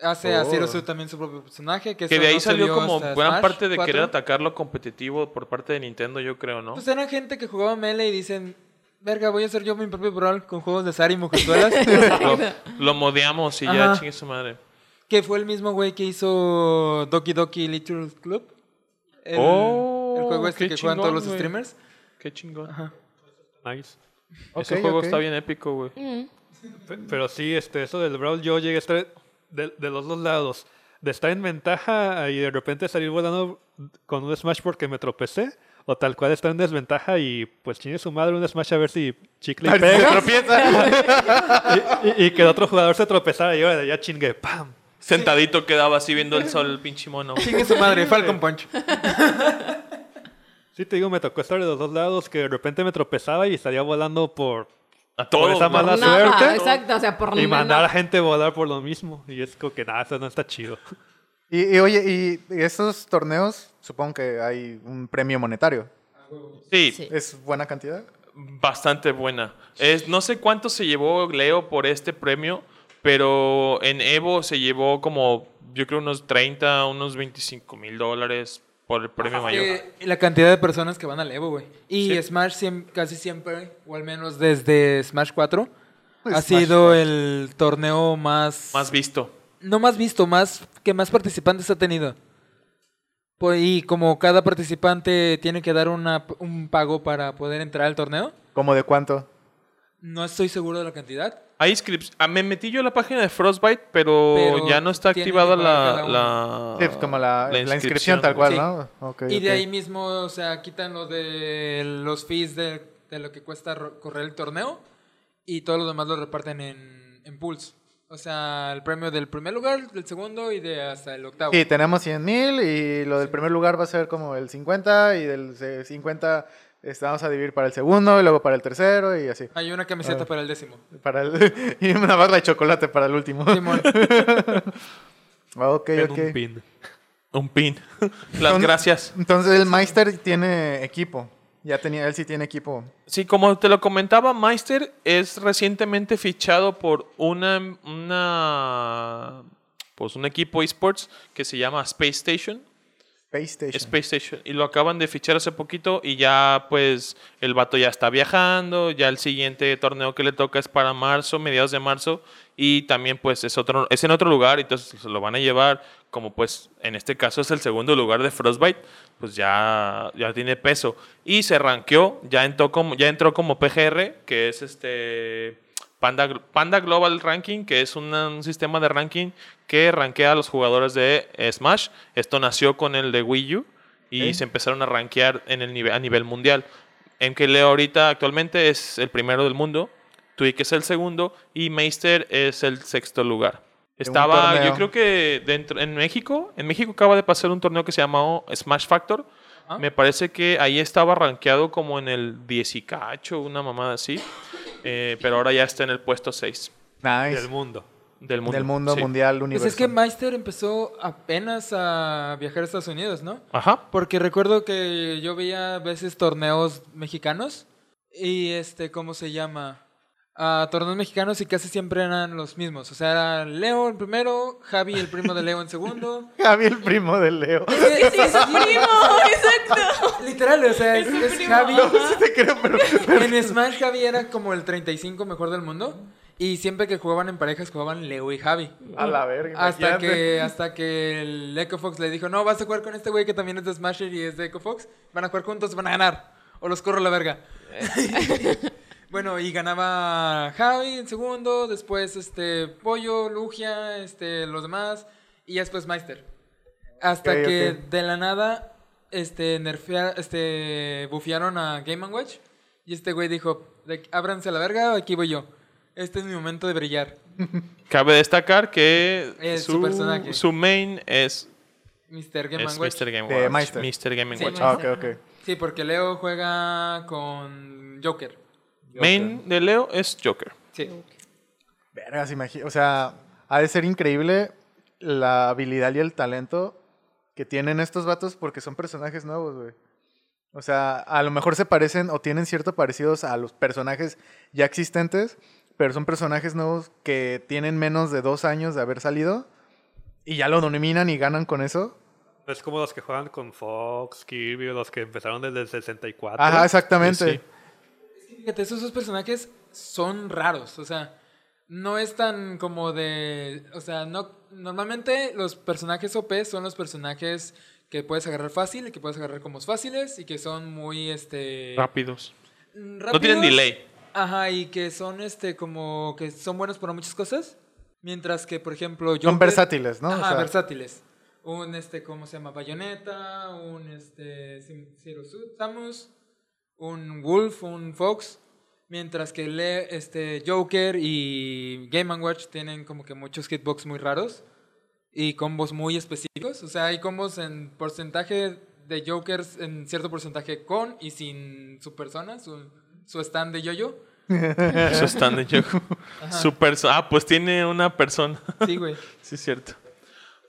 Hace a Oh. Zero Suit también su propio personaje. Que, Que de ahí no salió como gran Smash parte de 4. querer atacar lo competitivo por parte de Nintendo, yo creo, ¿no? Pues eran gente que jugaba Melee y dicen, verga, voy a hacer yo mi propio Brawl con juegos de Sar y Mujerzuelas. Lo, lo modeamos y ya chingue su madre. que fue el mismo güey que hizo Doki Doki Little Club. El, Oh, el juego este que juegan todos chingón, los streamers. Qué chingón. Ajá. Nice. Ese juego ok. está bien épico, güey. Mm. Pe- Pero sí, este, eso del Brawl, yo llegué a estar de, de los dos lados. De estar en ventaja y de repente salir volando con un Smash porque me tropecé. O tal cual estar en desventaja y pues chingue su madre un Smash a ver si chicle y pega. tropieza. y, y- y que el otro jugador se tropezara y ahora ya chingue, ¡pam! Sentadito quedaba así viendo el sol, el pinche mono. Chingue su madre, Falcon Punch. Sí, te digo, me tocó estar de los dos lados que de repente me tropezaba y estaría volando por... A todos. esa mala suerte. exacto, o sea, por Y no- mandar a gente volar por lo mismo. Y es como que nada, eso no está chido. Y, y, oye, y, y estos torneos, supongo que hay un premio monetario. Sí, Sí. ¿Es buena cantidad? bastante buena. Es, no sé cuánto se llevó Leo por este premio, pero en Evo se llevó como, yo creo, unos 30, unos 25 mil dólares por el premio mayor. Que la cantidad de personas que van al Evo, güey. Y Sí. Smash siem- casi siempre, o al menos desde Smash 4, Pues ha Smash sido 4. el torneo más... Más visto. No más visto, más que más participantes ha tenido. Pues, y como cada participante tiene que dar una, un pago para poder entrar al torneo, ¿Cómo de cuánto? no estoy seguro de la cantidad. Hay inscrips- ah, me metí yo a la página de Frostbite, pero, Pero ya no está activada que la, la, Sí, pues como la, la inscripción tal cual, Sí. ¿no? Y de ahí mismo, o sea, quitan lo de los fees de, de lo que cuesta correr el torneo y todo lo demás lo reparten en, en pools. O sea, el premio del primer lugar, del segundo y de hasta el octavo. Sí, tenemos 100 mil y lo del primer lugar va a ser como el 50 y del se- 50 este, vamos a dividir para el segundo y luego para el tercero y así. Hay una camiseta Ah. para el décimo. Para el, y una barra de chocolate para el último. Simón. ok, En ok. un pin. Un pin. Las gracias. Entonces el Meister tiene equipo. Ya tenía, él sí tiene equipo. Sí, como te lo comentaba, Meister es recientemente fichado por una, una pues un equipo esports que se llama Space Station. Space Station. Y lo acaban de fichar hace poquito y ya pues el vato ya está viajando, ya el siguiente torneo que le toca es para marzo, mediados de marzo y también pues es otro es en otro lugar, entonces se lo van a llevar como pues en este caso es el segundo lugar de Frostbite, pues ya ya tiene peso y se rankeó, ya entró como ya entró como PGR, que es este Panda, Panda Global Ranking, que es una- un sistema de ranking que rankea a los jugadores de eh, Smash. Esto nació con el de Wii U y se empezaron a rankear en el nivel, a nivel mundial. En que Leo ahorita actualmente es el primero del mundo, Twig es el segundo y Meister es el sexto lugar. Estaba, yo creo que dentro, en México, en México acaba de pasar un torneo que se llamó Smash Factor. Ah. Me parece que ahí estaba rankeado como en el 10 y cacho, una mamada así. Eh, pero ahora ya está en el puesto 6 Nice. Del mundo. del mundo. Del mundo Sí. mundial Pues universal. es que Meister empezó apenas a viajar a Estados Unidos, ¿no? Ajá. Porque recuerdo que yo veía a veces torneos mexicanos y este, ¿cómo se llama? Ah, torneos mexicanos y casi siempre eran los mismos. O sea, era Leo el primero, Javi el primo de Leo en segundo. Javi, el primo de Leo. Es- Sí, su primo, exacto. Literal, o sea, es, Es es. Javi. Sí te creo, pero... En Smash Javi era como el 35 mejor del mundo. Y siempre que jugaban en parejas jugaban Leo y Javi. A la verga. Hasta imagínate. que, hasta que el Echo Fox le dijo, no, vas a jugar con este güey que también es de Smasher y es de Echo Fox. Van a jugar juntos, van a ganar. O los corro a la verga. Bueno, y ganaba Javi en segundo, después este Pollo, Lugia, este, los demás, y después Meister. Hasta que de la nada, este, nerfea, este, bufearon a Game Watch. Y este güey dijo, ábranse a la verga, aquí voy yo. Este es mi momento de brillar. Cabe destacar que Es su su, personaje. su main es, Mr. Game es Watch. Mr. Game Watch. Mr. Game Sí, Watch. Ah, ok, ok. Sí, porque Leo juega con Joker. Main de Leo es Joker. Sí. Vergas, imagino. O sea, ha de ser increíble la habilidad y el talento que tienen estos vatos porque son personajes nuevos, güey. O sea, a lo mejor se parecen o tienen cierto parecidos a los personajes ya existentes, pero son personajes nuevos que tienen menos de dos años de haber salido y ya lo dominan y ganan con eso. Es como los que juegan con Fox, Kirby, o los que empezaron desde el 64. Ajá, exactamente. Sí, Fíjate, esos dos personajes son raros. O sea, no es tan como de. O sea, no. Normalmente los personajes OP son los personajes que puedes agarrar fácil y que puedes agarrar como fáciles y que son muy este. Rápidos. mm, No tienen rápidos. delay. Ajá, y que son este como que son buenos para muchas cosas. Mientras que, por ejemplo, Son Joker- versátiles, ¿no? O Ajá, sea, versátiles. Un este, ¿cómo se llama? Bayonetta, un este Sim- Zero Suit, Samus, un Wolf, un Fox. Mientras que le, este, Joker y Game Watch tienen como que muchos hitbox muy raros y combos muy específicos. O sea, hay combos en porcentaje de Jokers en cierto porcentaje con y sin su persona, su, su stand de yo-yo. Eso están de Joker. Su perso- ah, pues tiene una persona. Sí, güey. sí, es cierto.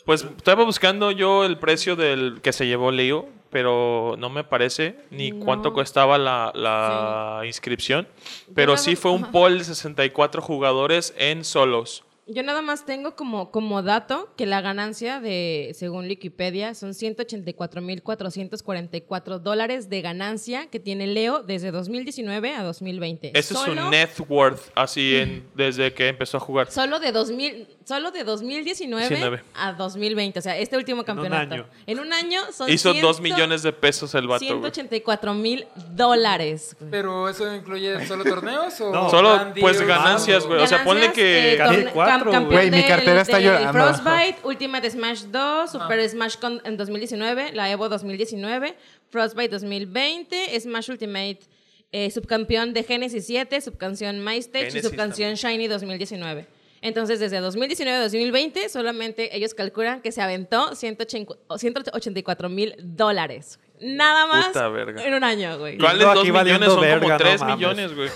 Pues estaba buscando yo el precio del que se llevó Leo, pero no me parece ni No. cuánto costaba la, la inscripción. Pero sí fue un poll de 64 jugadores en solos. Yo nada más tengo como, como dato que la ganancia de, según Wikipedia, son 184.444 dólares de ganancia que tiene Leo desde 2019 a 2020. Ese es su Solo- net worth, así en, desde que empezó a jugar. Solo de, 2000, solo de 2019 19. a 2020, o sea, este último campeonato. año. En un año son Hizo 100 2 millones de pesos el vato. güey. 184 mil dólares. Pero eso incluye solo torneos o No. Solo, pues, ganancias, güey. O sea, ponle que- eh, Casi torne- cuatro, cam- güey. campeón Güey, mi del- cartera está llorando. Frostbite, Ultimate Smash 2, Super Smash Con en 2019, la Evo 2019, Frostbite 2020, Smash Ultimate eh, subcampeón de Genesis 7, subcanción MyStage y subcanción Shiny 2019. Entonces, desde 2019 a 2020, solamente ellos calculan que se aventó 184 mil dólares. Nada más Puta verga. en un año, güey. ¿Cuáles Yo 2 aquí millones? Son como verga, no 3 mames. millones, güey.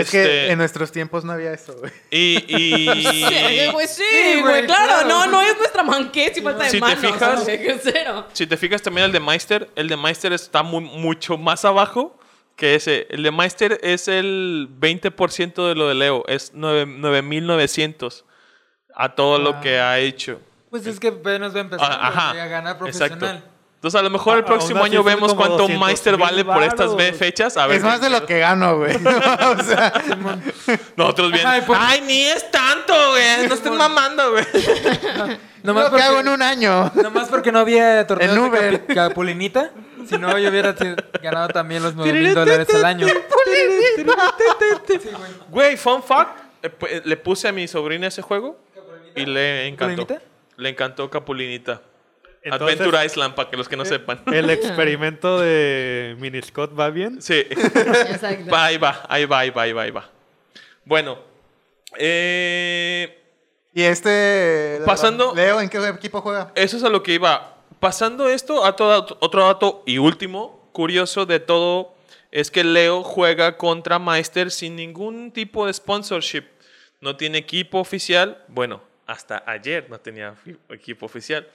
Es que Este, en nuestros tiempos no había eso, güey. Y, y- Sí, güey, sí, Sí, güey, claro, claro. no, no es nuestra manquez y falta de Si te manos. fijas- o sea, que cero. si te fijas también el de Meister, el de Meister está muy, mucho más abajo que ese. El de Meister es el 20% de lo de Leo, es 9 9900 a todo lo que ha hecho. Pues es que apenas va a empezar Ah, a ganar Exacto. Entonces, a lo mejor el próximo año vemos cuánto 200 Meister vale por estas varos. fechas. A ver Es más de lo que gano, güey. o sea, Nosotros bien. Ay, por- Ay, ni es tanto, güey. No estén mamando, güey. Nomás lo que porque, hago en un año. nomás porque no había torneos En de Uber. Capulinita. Si no, yo hubiera ganado también los 9 mil dólares al año. Güey, fun fact. eh, Le puse a mi sobrina ese juego y le encantó. ¿Capulinita? Le encantó Capulinita. Entonces- Adventure Island, para que los que no sepan. El experimento de Miniscott va bien. Sí. Exacto. Va, ahí va, ahí va, ahí va, ahí va, ahí va. Bueno. Eh, Y este. Pasando- Leo, ¿en qué equipo juega? eso es a lo que iba. Pasando esto, a todo, otro dato y último, curioso de todo, es que Leo juega contra Meister sin ningún tipo de sponsorship. No tiene equipo oficial. Bueno, hasta ayer no tenía equipo oficial.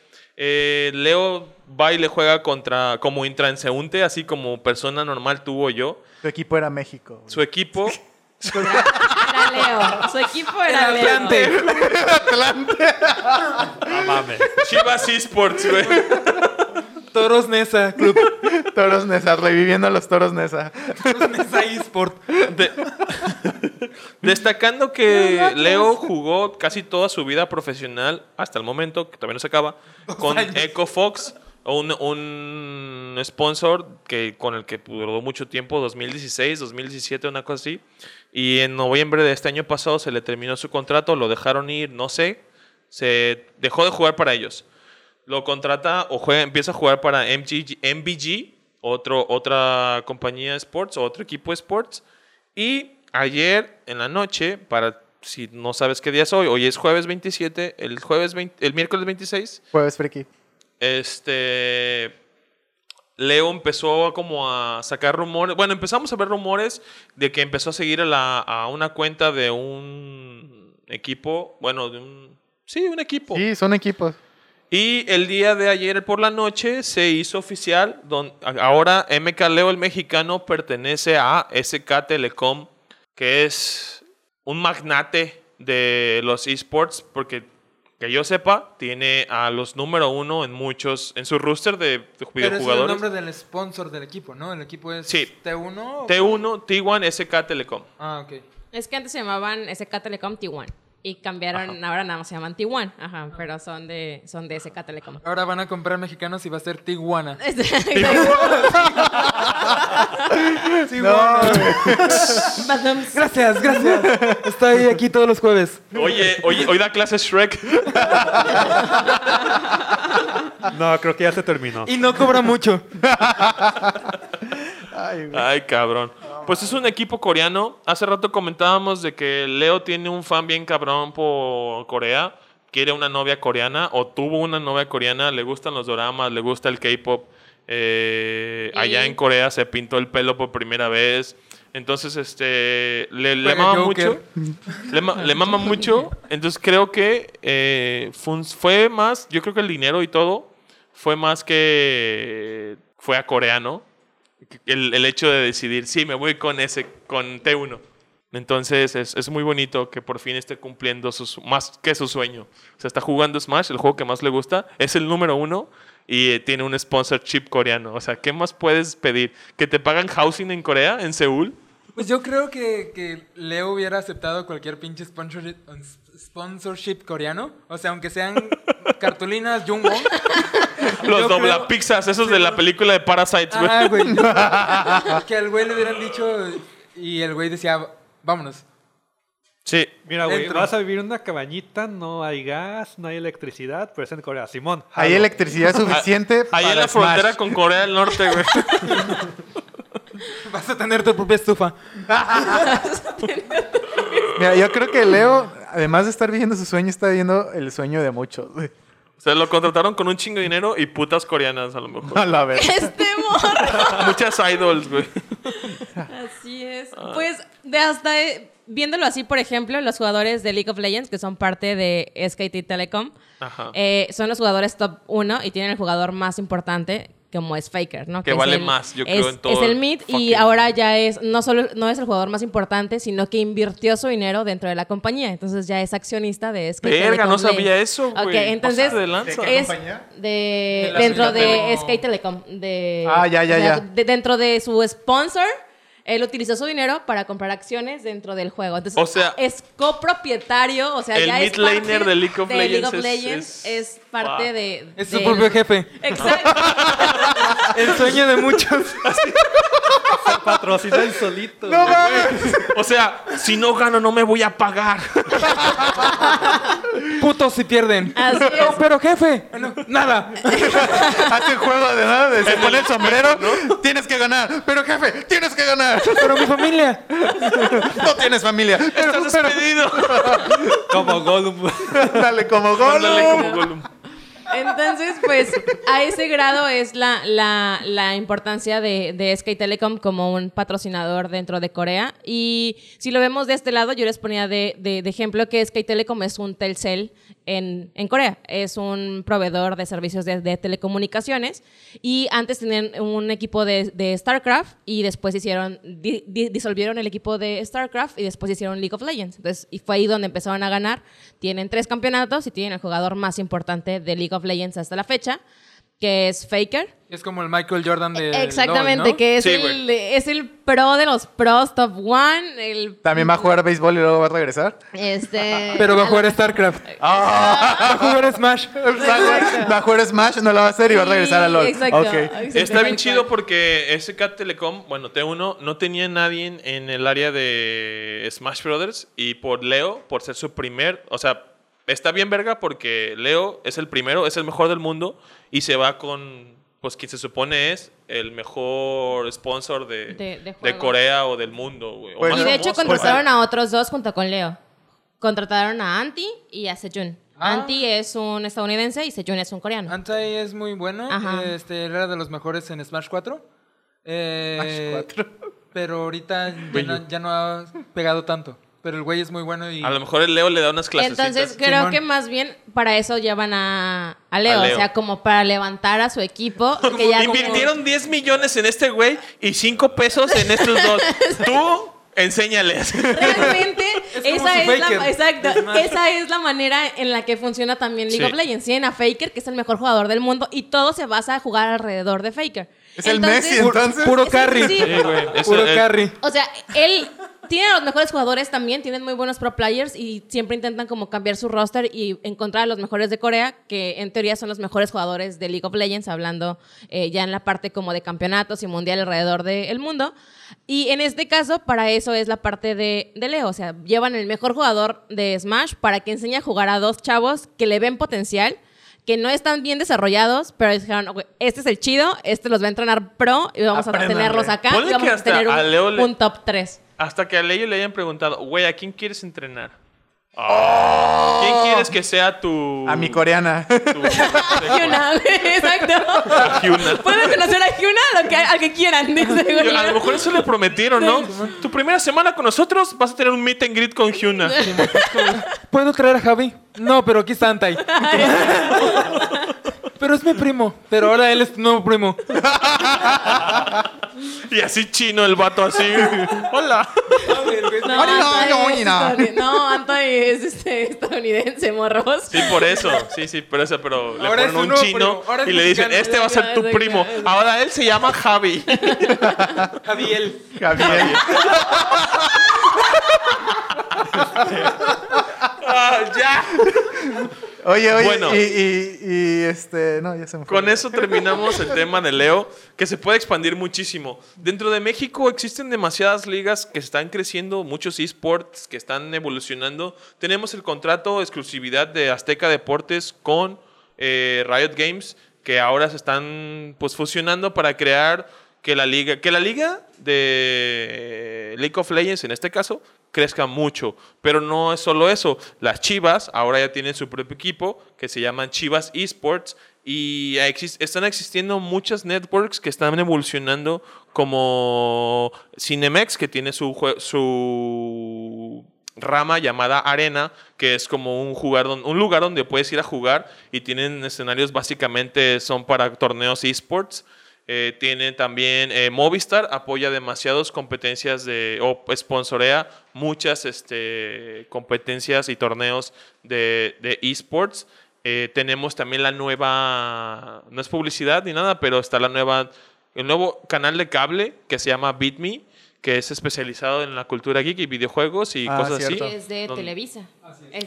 Eh, Leo va y le juega contra como intranseúnte, así como persona normal tuvo yo. Su equipo era México. güey. Su equipo Era Leo. Su equipo era Leo. Atlante. No mames. Chivas Esports, güey. Toros Nesa Club. Toros Nesa, reviviendo a los Toros Nesa. Toros Nesa eSport. De- Destacando que Leo jugó casi toda su vida profesional, hasta el momento, que todavía no se acaba, con Echo Fox, un, un sponsor que, con el que duró mucho tiempo, 2016, 2017, una cosa así. Y en noviembre de este año pasado se le terminó su contrato, lo dejaron ir, no sé, se dejó de jugar para ellos. Lo contrata o juega, empieza a jugar para MGG MBG, otro, otra compañía de sports, o otro equipo de sports. Y ayer en la noche, para si no sabes qué día es hoy, hoy es jueves 27, el jueves 20 el miércoles 26, Jueves Friki. este Leo empezó a como a sacar rumores. Bueno, empezamos a ver rumores de que empezó a seguir a, la- a una cuenta de un equipo, bueno, de un sí, un equipo. Sí, son equipos. Y el día de ayer por la noche se hizo oficial, don, ahora MK Leo el mexicano pertenece a SK Telecom, que es un magnate de los esports, porque que yo sepa, tiene a los número uno en muchos, en su roster de, de Pero es el videojugadores. nombre del sponsor del equipo, ¿no? El equipo es Sí. T1. o- T1, T1, SK Telecom. Ah, ok. Es que antes se llamaban SK Telecom T1. Y cambiaron, ahora nada más se llaman T1. Ajá, pero son de, son de SK Telecom. Ahora van a comprar mexicanos y va a ser Tijuana. Badums. Gracias, gracias. Estoy aquí todos los jueves. Oye, oye, hoy da clases Shrek. No, creo que ya se terminó. Y no cobra mucho. Ay, cabrón. Pues es un equipo coreano. Hace rato comentábamos de que Leo tiene un fan bien cabrón por Corea. Quiere una novia coreana o tuvo una novia coreana. Le gustan los doramas, le gusta el K-pop. Eh, Allá en Corea se pintó el pelo por primera vez. Entonces, este, le, le mama Joker. mucho. Le, ma- le mama mucho. Entonces, creo que eh, fue más, yo creo que el dinero y todo, fue más que fue a coreano. El, el hecho de decidir, sí, me voy con ese, con T1. Entonces es, es muy bonito que por fin esté cumpliendo sus, más que su sueño. O sea, está jugando Smash, el juego que más le gusta, es el número uno y eh, tiene un sponsorship coreano. O sea, ¿qué más puedes pedir? ¿Que te pagan housing en Corea, en Seúl? Pues yo creo que, que Leo hubiera aceptado cualquier pinche sponsorship, sponsorship coreano. O sea, aunque sean cartulinas Jumbo. Los creo- pizzas, esos de la película de Parasites, güey. Ah, güey. que al güey le hubieran dicho y el güey decía, vámonos. Sí. Mira, güey, vas a vivir en una cabañita, no hay gas, no hay electricidad, pero es en Corea. Simón, Hay jalo. electricidad suficiente Ahí para en la Smash. frontera con Corea del Norte, güey. Vas a tener tu propia estufa. Mira, yo creo que Leo, además de estar viviendo su sueño, está viviendo el sueño de muchos. güey. O sea, lo contrataron con un chingo de dinero y putas coreanas, a lo mejor. A la vez. Este morro. Muchas idols, güey. Así es. Pues de hasta eh, viéndolo así, por ejemplo, los jugadores de League of Legends, que son parte de SKT Telecom, Ajá. eh, son los jugadores top 1 y tienen el jugador más importante como es Faker, ¿no? Que vale el- más, yo es, creo, en todo Es el el mid y ahora ya es, no solo no es el jugador más importante, sino que invirtió su dinero dentro de la compañía. Entonces ya es accionista de SK Verga, Telecom no sabía eso, Ok, güey. entonces de lanza. ¿De qué es compañía? de, De dentro de Telecom. SK Telecom. De, Ah, ya, ya, ya. de- dentro de su sponsor, él utilizó su dinero para comprar acciones dentro del juego. Entonces, O sea, es copropietario, o sea, el ya mid es parte laner de League of Legends League of es- Legends, es- es, parte de... Es su propio jefe. Exacto. El sueño de muchos. Patrocina el solito. No mames. O sea, si no gano, no me voy a pagar. Putos si pierden. Así es. No, pero jefe. No, nada. Hace juego de nada, de se pone el sombrero, tienes que ganar. Pero jefe, tienes que ganar. Pero mi familia. No tienes familia. Pero, Estás pero- despedido. Como Gollum. dale como gol. Ándale como Gollum. Entonces, pues, a ese grado es la, la, la importancia de, de SK Telecom como un patrocinador dentro de Corea. Y si lo vemos de este lado, yo les ponía de, de- ejemplo que SK Telecom es un Telcel en, en Corea. Es un proveedor de servicios de, de telecomunicaciones. Y antes tenían un equipo de, de StarCraft y después hicieron, di- di- disolvieron el equipo de StarCraft y después hicieron League of Legends. Entonces, y fue ahí donde empezaron a ganar. Tienen tres campeonatos y tienen el jugador más importante de League of Legends hasta la fecha, que es Faker. Es como el Michael Jordan de. Exactamente, LOL, ¿no? que es, Sí, el, es el pro de los pros, top one. El, También va a jugar béisbol y luego va a regresar. este, Pero va a jugar StarCraft. Ah. Va a jugar Smash. Va a jugar Smash, no la va a hacer y va a regresar a LOL. Exacto. Está bien chido porque SK Telecom, bueno, T1, no tenía nadie en- en el área de Smash Brothers y por Leo, por ser su primer, o sea, está bien verga porque Leo es el primero, es el mejor del mundo y se va con, pues quien se supone es el mejor sponsor de, De- de de juegos. Corea o del mundo, güey. más Y de hecho famoso, contrataron güey. a otros dos junto con Leo. Contrataron a Anti y a Sejun. Ah. Anti es un estadounidense y Sejun es un coreano. Antai es muy bueno. Ajá. Este, él era de los mejores en Smash 4. Eh, Smash 4. Pero ahorita ya no, ya no ha pegado tanto. Pero el güey es muy bueno y. A lo mejor el Leo le da unas clases. Entonces creo Simón. que más bien para eso llevan a, a, Leo, A Leo. o sea, como para levantar a su equipo. que ya como- Invirtieron 10 millones en este güey y 5 pesos en estos dos. Tú, enséñales. Realmente, Es como esa, es la, Faker exacto, de Smash. esa es la manera en la que funciona también League Sí. of Legends. Tienen a Faker, que es el mejor jugador del mundo, y todo se basa a jugar alrededor de Faker. Es el Messi, entonces. Puro Sí, carry. sí, sí. Güey. Puro es- carry. O sea, él tiene a los mejores jugadores también, tienen muy buenos pro players y siempre intentan como cambiar su roster y encontrar a los mejores de Corea, que en teoría son los mejores jugadores de League of Legends, hablando eh, ya en la parte como de campeonatos y mundial alrededor del mundo. Y en este caso, para eso es la parte de, de Leo. O sea, llevan el mejor jugador de Smash para que enseñe a jugar a dos chavos que le ven potencial que no están bien desarrollados, pero dijeron, "Ok, este es el chido, este los va a entrenar pro y vamos Apréndanle. a tenerlos acá Ponle y vamos a tener un, a Leo le- un top 3. Hasta que a Leo le hayan preguntado, güey, ¿a quién quieres entrenar? ¿Quién quieres que sea tu. A mi coreana. tu- Hyuna, güey, exacto. Hyuna. Pueden conocer a Hyuna lo que, al que quieran. Yo- A lo mejor eso le prometieron, ¿no? Tu primera semana con nosotros vas a tener un meet and greet con Hyuna. ¿Puedo traer a Javi? No, pero aquí está Antai. pero es mi primo. Pero ahora él es tu nuevo primo. Y así chino el vato así. Hola. No, Ay, no, es no. estadounid- no, Anthony es este, estadounidense, morros. Sí, por eso. Sí, sí, por eso, pero le Ahora es ponen un un nuevo chino primo, ahora es y le dicen, mexicano. este va a ser tu primo. Ahora él se llama Javi. Javiel. Javier. Ah, ya. Oye, oye. Bueno. Y, y, y, este. No, ya se me fue. Con eso terminamos el tema de Leo, que se puede expandir muchísimo. Dentro de México existen demasiadas ligas que están creciendo, muchos esports que están evolucionando. Tenemos el contrato de exclusividad de Azteca Deportes con eh, Riot Games, que ahora se están pues fusionando para crear que la liga, que la liga de League of Legends en este caso crezca mucho, pero no es solo eso. Las Chivas ahora ya tienen su propio equipo que se llaman Chivas Esports y están existiendo muchas networks que están evolucionando como Cinemex que tiene su su rama llamada Arena, que es como un, jugar un lugar donde puedes ir a jugar y tienen escenarios básicamente son para torneos esports. Eh, tienen también eh, Movistar, apoya demasiadas competencias de, o sponsorea muchas este, competencias y torneos de, de esports. Eh, tenemos también la nueva, no es publicidad ni nada, pero está la nueva, el nuevo canal de cable que se llama BitMe, que es especializado en la cultura geek y videojuegos y Ah, cosas cierto. así. Es de Donde- Televisa.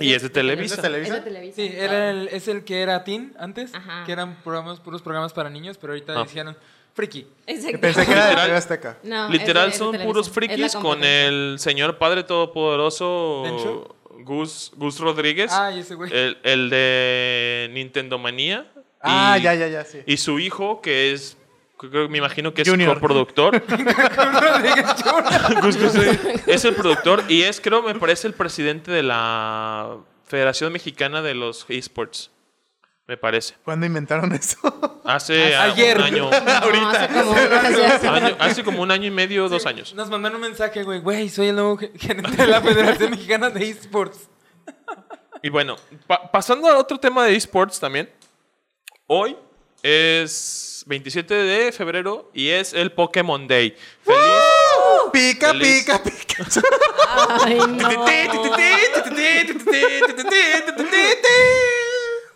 Y es de Televisa. ¿Es de Televisa? Es de Televisa. Sí, era el, es el que era teen antes. Ajá. Que eran programas, puros programas para niños, pero ahorita Ah. dijeron friki. Exacto. Pensé que era de Literal. TV Azteca. No, Literal es de- es de son puros frikis con el señor Padre Todopoderoso ¿Dencho? Gus, Gus Rodríguez, Ah, y ese güey. el, el de Nintendo Manía. Ah, y- ya, ya, ya, sí. Y su hijo, que es, creo- me imagino que es Junior. coproductor. Gus- Gus Rodríguez. es el productor y es, creo, me parece el presidente de la Federación Mexicana de los Esports. Me parece. ¿Cuándo inventaron eso? Hace Ayer. un año. No, hace como hace- año- Hace como un año y medio, dos años. Nos mandaron un mensaje, güey. Güey, soy el nuevo ge- gerente de la Federación Mexicana de Esports. Y bueno, pa- pasando a otro tema de esports también. Hoy es 27 de febrero y es el Pokémon Day. Feliz. pica, Feliz. pica, pica. Ay, no.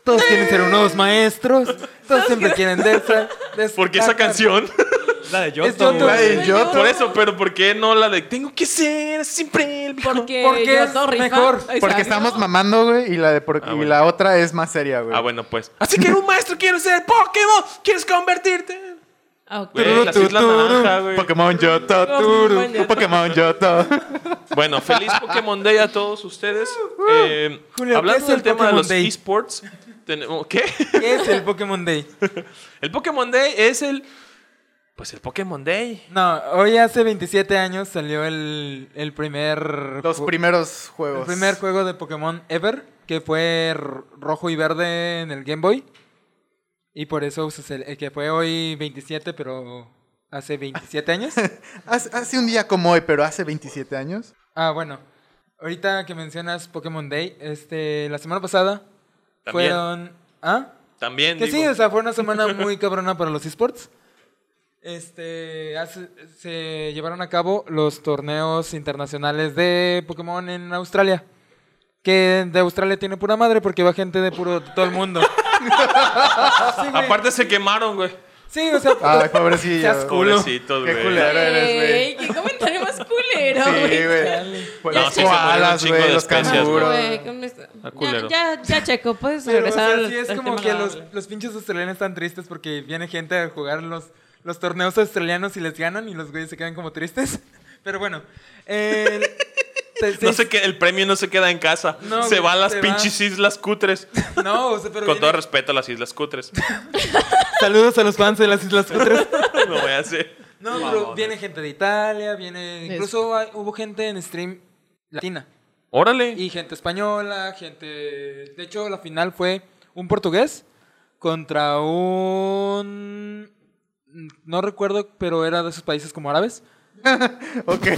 Todos quieren ser unos maestros. Todos siempre quieren de esa. ¿Por qué esa canción? La de Es Yoto. La de Yoto. Por eso, pero ¿por qué no la de tengo que ser siempre el mejor? Porque, Porque es rifa. mejor. Exacto. Porque estamos mamando, güey, y la de por- Ah, y bueno. la otra es más seria, güey. Ah, bueno, pues. Así que un maestro quiero ser Pokémon. ¿Quieres convertirte? Ok. Güey, las Islas Naranja, güey. Pokémon Yoto, Pokémon Yoto. Pokémon Yoto. Bueno, feliz Pokémon Day a todos ustedes. Eh, Julio, ¿qué hablando del el tema de los Day? esports, tenemos, ¿qué? ¿Qué es el Pokémon Day? El Pokémon Day es el. Pues el Pokémon Day. No, hoy hace 27 años salió el, el primer... Los primeros juegos. El primer juego de Pokémon ever, que fue rojo y verde en el Game Boy. Y por eso eh, que fue hoy 27, pero hace 27 años. Hace, hace un día como hoy, pero hace 27 años. Ah, bueno. Ahorita que mencionas Pokémon Day, este, la semana pasada También. fueron... ¿Ah? También. Que sí, o sea, fue una semana muy cabrona para los esports. Este, hace- se llevaron a cabo los torneos internacionales de Pokémon en Australia. Que de Australia tiene pura madre porque va gente de puro de todo el mundo. Sí. Aparte se quemaron, güey. Sí, o sea, Ay, pobrecillo. Seas culo. Pobrecitos, Qué culero eres, güey. Ey, qué comentario más culero, Sí, güey. Pues los sí se murieron un koalas, chingo güey, los canguros. Ya, ya, ya, Checo, puedes pero, o regresar sea, al- sí es al como que los, los pinches australianos están tristes porque viene gente a jugar los, los torneos australianos y les ganan y los güeyes se quedan como tristes. Pero bueno, eh, No sé qué, el premio no se queda en casa. No, se güey, va a las pinches islas cutres. No, o sea, pero Con viene- todo respeto a las islas cutres. Saludos a los fans de las Islas Cutres. no voy a hacer. No, pero viene gente de Italia, viene... Incluso hay- hubo gente en stream latina. Órale. Y gente española, gente... De hecho, la final fue un portugués contra un... No recuerdo, pero era de esos países como árabes. Ok.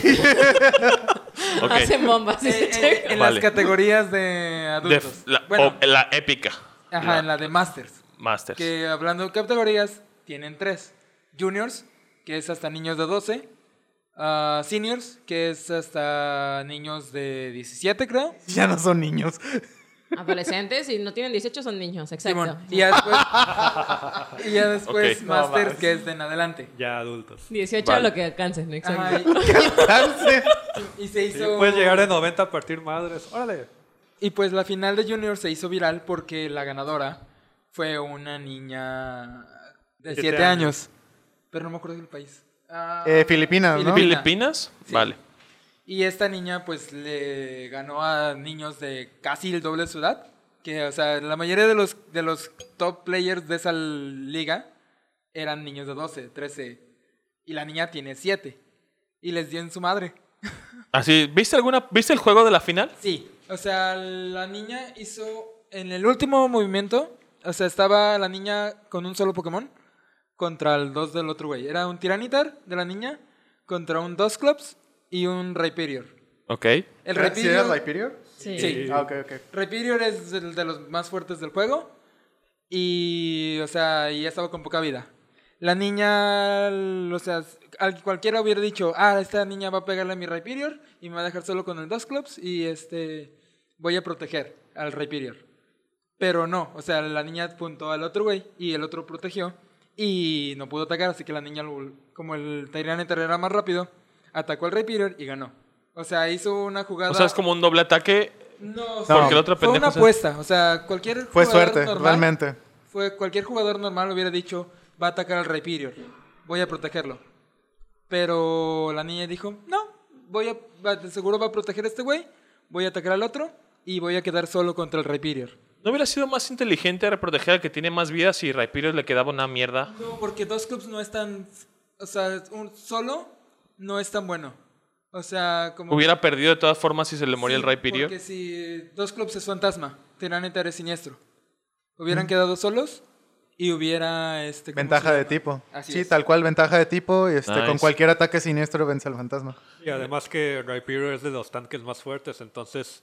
Ok. Hacen bombas. Eh, eh, en Vale. las categorías de De adultos. f- la, bueno, o- la épica. ajá, en la de Masters. Masters. Que hablando de categorías, tienen tres. Juniors, que es hasta niños de 12. Ah, seniors, que es hasta niños de 17, creo. ya no son niños. Adolescentes y no tienen 18 son niños, exacto. Simón. Y ya después, y ya después Ok. No Masters, que es de en adelante. Ya adultos. 18 Vale. lo que alcancen, exacto. Ajá, y, y se Sí, hizo... puedes llegar de 90 a partir madres. Órale. Y pues la final de Junior se hizo viral porque la ganadora fue una niña de Siete 7 años. años. Pero no me acuerdo del país. Ah, Eh, Filipinas, ¿no? Filipina. ¿Filipinas? Sí. Vale. Y esta niña pues le ganó a niños de casi el doble de su edad. Que, o sea, la mayoría de los, de los top players de esa liga eran niños de 12, 13. Y la niña tiene 7. Y les dio en su madre. Así, ¿viste alguna viste el juego de la final? Sí, o sea, la niña hizo en el último movimiento, o sea, estaba la niña con un solo Pokémon contra el dos del otro güey. Era un Tiranitar de la niña contra un Dusclops y un Rhyperior. Ok. El ¿Sí era Rhyperior, Hyperior? Sí. Sí. Ah, ok, ok. Rhyperior es el de los más fuertes del juego y, o sea, y ya estaba con poca vida. La niña, o sea, al- cualquiera hubiera dicho, ah, esta niña va a pegarle a mi Rhyperior y me va a dejar solo con el Dusclops y este, voy a proteger al Rhyperior. Pero no, o sea, la niña apuntó al otro güey y el otro protegió y no pudo atacar, así que la niña, como el Tyranitar era más rápido, atacó al Rhyperior y ganó. O sea, hizo una jugada... O sea, es como un doble ataque. No, Porque el otro fue pendejo una se- apuesta. O sea, cualquier Fue jugador suerte, normal- realmente. Fue cualquier jugador normal hubiera dicho, va a atacar al Rhyperior. Voy a protegerlo. Pero la niña dijo, no, voy a, va- de seguro va a proteger a este güey, voy a atacar al otro y voy a quedar solo contra el Rhyperior. ¿No hubiera sido más inteligente proteger al que tiene más vidas si Rhyperior le quedaba una mierda? No, porque dos clubs no es tan, o sea, un solo no es tan bueno. O sea, como Hubiera perdido de todas formas si se le moría Sí, el Rhyperior. Porque si dos clubs es fantasma, Tyranitar es siniestro. Hubieran quedado solos y hubiera este ¿cómo Ventaja de tipo. Así sí, es. tal cual, ventaja de tipo. Y este, Nice. con cualquier ataque siniestro vence al fantasma. Y además que Rhyperior es de los tanques más fuertes, entonces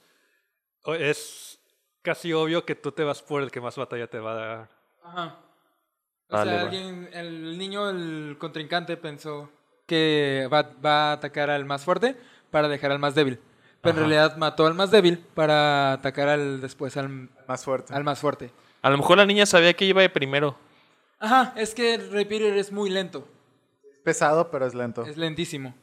es casi obvio que tú te vas por el que más batalla te va a dar. Ajá. O Vale, sea, alguien, el niño, el contrincante pensó que va, va a atacar al más fuerte para dejar al más débil. Pero en realidad mató al más débil para atacar al después al, Más fuerte. al más fuerte. A lo mejor la niña sabía que iba de primero. Ajá, es que el Rhyperior es muy lento. Pesado, pero es lento. Es lentísimo.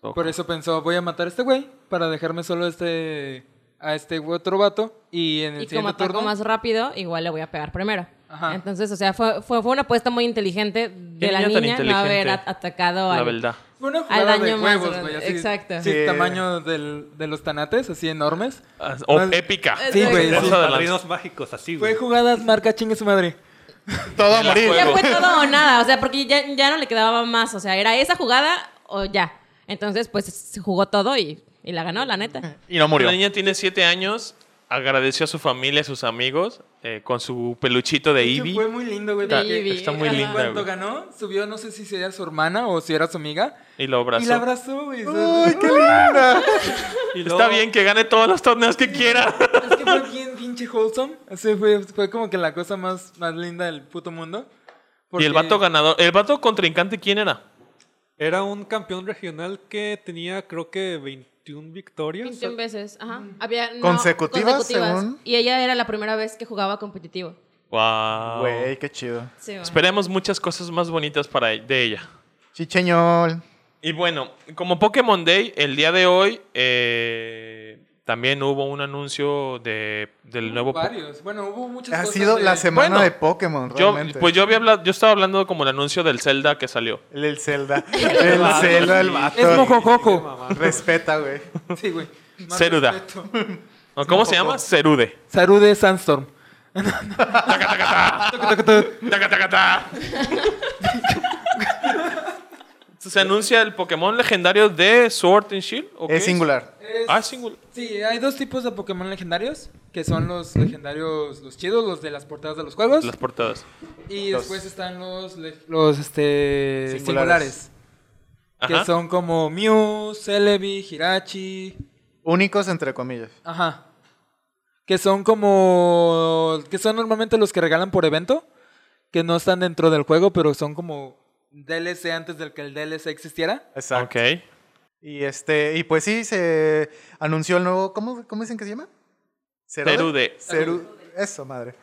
Por eso pensó, voy a matar a este güey para dejarme solo este, a este otro vato y en el Y como siguiente atacó turno... más rápido, igual le voy a pegar primero. Ajá. Entonces, o sea, fue, fue, fue una apuesta muy inteligente de la niña no haber at- atacado La al, verdad. Fue una al de daño más huevos, grande. güey. así- Exacto. Sí, Sí. tamaño del, de los tanates, así enormes. O Más- épica. Sí, güey. Sí. de. Padrinos mágicos, así, Fue güey. jugadas marca chingue su madre. Todo a morir. Ya fue todo o nada, o sea, porque ya, ya no le quedaba más, o sea, era esa jugada o ya. Entonces, pues se jugó todo y, y la ganó, la neta. Y no La niña tiene siete años. Agradeció a su familia, a sus amigos, eh, con su peluchito de Eevee. Fue muy lindo, güey. Eevee. Está muy Ajá. linda, Cuando ganó, subió, no sé si sería su hermana o si era su amiga. Y lo abrazó. Y la abrazó, güey. ¡Ay, qué linda! Y Está bien que gane todos los torneos que quiera. Es que fue bien pinche wholesome. Así fue, fue como que la cosa más, más linda del puto mundo. Y el vato ganador. ¿El vato contrincante quién era? Era un campeón regional que tenía, creo que 21 victorias. 21 veces, ajá. Había, no, ¿Consecutivas, según? Y ella era la primera vez que jugaba competitivo. Wow. Güey, qué chido. Sí, bueno. Esperemos muchas cosas más bonitas para e- de ella. Chicheñol. Y bueno, como Pokémon Day, el día de hoy eh, también hubo un anuncio de, del nuevo... Varios. Bueno, hubo muchas Ha cosas. sido de- la semana Bueno, de Pokémon, Yo, realmente. pues yo había hablado, yo estaba hablando como el anuncio del Zelda que salió. El, el Zelda. El Zelda, el vato. Es mojojojo. Respeta, güey. Sí, güey. Ceruda. respeto. ¿O ¿Cómo se llama? Cerude. Sarude Sandstorm. Se anuncia el Pokémon legendario de Sword and Shield. ¿o qué Es singular. Es Ah, singular. Sí, hay dos tipos de Pokémon legendarios, que son los legendarios, los chidos, los de las portadas de los juegos. Las portadas. Y Los- después están los, los este, Singulares. Que son como Mew, Celebi, Hirachi. Únicos entre comillas. Ajá. Que son como. Que son normalmente los que regalan por evento. Que no están dentro del juego, pero son como DLC antes del que el DLC existiera. Exacto. Ok. Y este, y pues sí, se anunció el nuevo. ¿Cómo, cómo dicen que se llama? Cerude. Ceru- Eso, madre.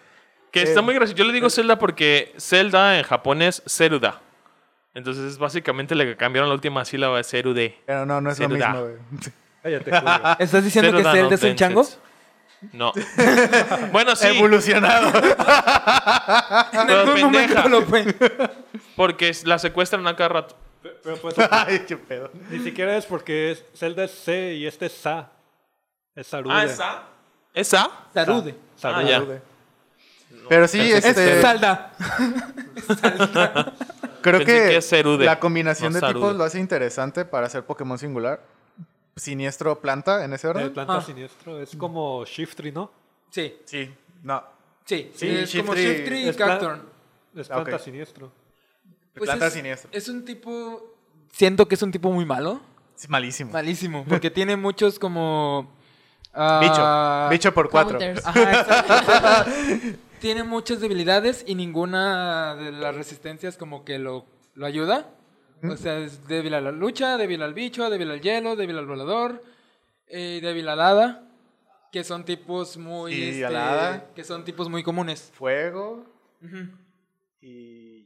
Que Eh, está muy gracioso. Yo le digo Zelda porque Zelda en japonés es Zeruda. Entonces es básicamente le cambiaron la última sílaba de Zerude. Pero no, no es lo Ceruda. mismo, güey. Cállate. ¿Estás diciendo que Zelda no es un chango? No. bueno, sí. Evolucionado. En Pero pendeja. lo fue. Porque la secuestran a cada rato. Pero pues Ay, qué pedo. ni siquiera es porque es, Zelda es C y este es Sa. Es Sarude. Ah, ¿esa? ¿Esa? Sarude. Sarude. Ah, ya. Pero sí, Pensé que Es este, Salda. creo pensé que, que es Cerude, la combinación no de tipos lo hace interesante para hacer Pokémon singular. Siniestro planta en ese El orden. planta Ah. siniestro. Es como Shiftry, ¿no? Sí, Sí, no. sí. Sí, es como Shiftry- y es Cacturn. Es Ah, planta siniestro. Pues planta es, siniestro. Es un tipo. Siento que es un tipo muy malo. Es malísimo. Malísimo. Porque tiene muchos como. ah, Bicho. Bicho por cuatro. Ajá, exacto. tiene muchas debilidades y ninguna de las resistencias como que lo, lo ayuda. O sea, es débil a la lucha, débil al bicho, débil al hielo, débil al volador, eh, débil al hada. Que son tipos muy. Sí, este. Que son tipos muy comunes. Fuego y.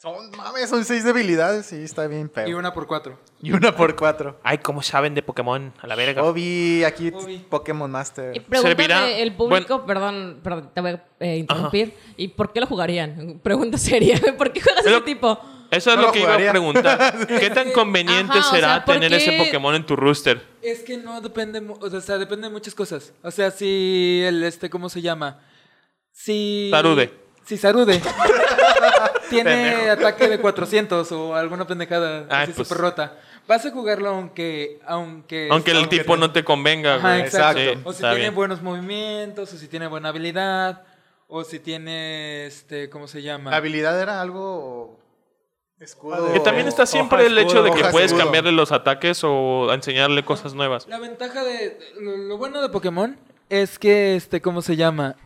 Son, mames, son seis debilidades. Sí, está bien feo. Y una por cuatro. Y una por cuatro. Ay, ¿cómo saben de Pokémon? A la verga. Obi, aquí Obi. Pokémon Master. Y pregúntame Servirá- el público, perdón, perdón, te voy a eh, interrumpir. ¿Y por qué lo jugarían? Pregunta seria. ¿Por qué juegas Pero- ese tipo? Eso es No lo lo que iba a preguntar. ¿Qué tan conveniente Ajá, o será sea, ¿por tener qué? ese Pokémon en tu rooster? Es que no depende, o sea, depende de muchas cosas. O sea, si el este, ¿cómo se llama? Si Sarude. Si Sarude tiene Pendejo. ataque de 400 o alguna pendejada Ay, así pues. súper rota, vas a jugarlo aunque aunque Aunque el tipo te- no te convenga, Ajá, güey. exacto. Sí, o si tiene bien. buenos movimientos, o si tiene buena habilidad, o si tiene este, ¿cómo se llama? La habilidad era algo. Escudo. Que también está Hoja, siempre el hecho de que hoja, puedes escudo. cambiarle los ataques o enseñarle cosas nuevas. La ventaja de. Lo, lo bueno de Pokémon es que, este, ¿cómo se llama?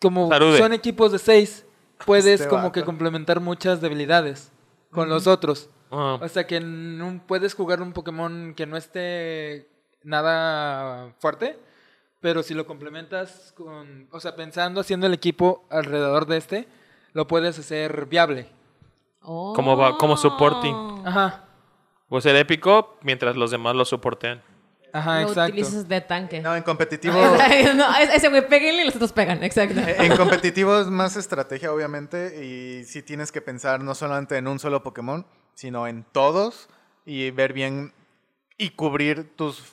Como Sarude. son equipos de seis, puedes Este como vato. que complementar muchas debilidades con los otros. Ah. O sea que en un- puedes jugar un Pokémon que no esté nada fuerte, pero si lo complementas con. O sea, pensando, haciendo el equipo alrededor de este, lo puedes hacer viable. Como va- como supporting. Ajá. O ser épico mientras los demás lo soportean. Ajá, lo exacto. utilizas de tanque. No, en competitivo. no, es- ese güey, péguenle y los otros pegan, exacto. en competitivo es más estrategia, obviamente. Y sí tienes que pensar no solamente en un solo Pokémon, sino en todos. Y ver bien y cubrir tus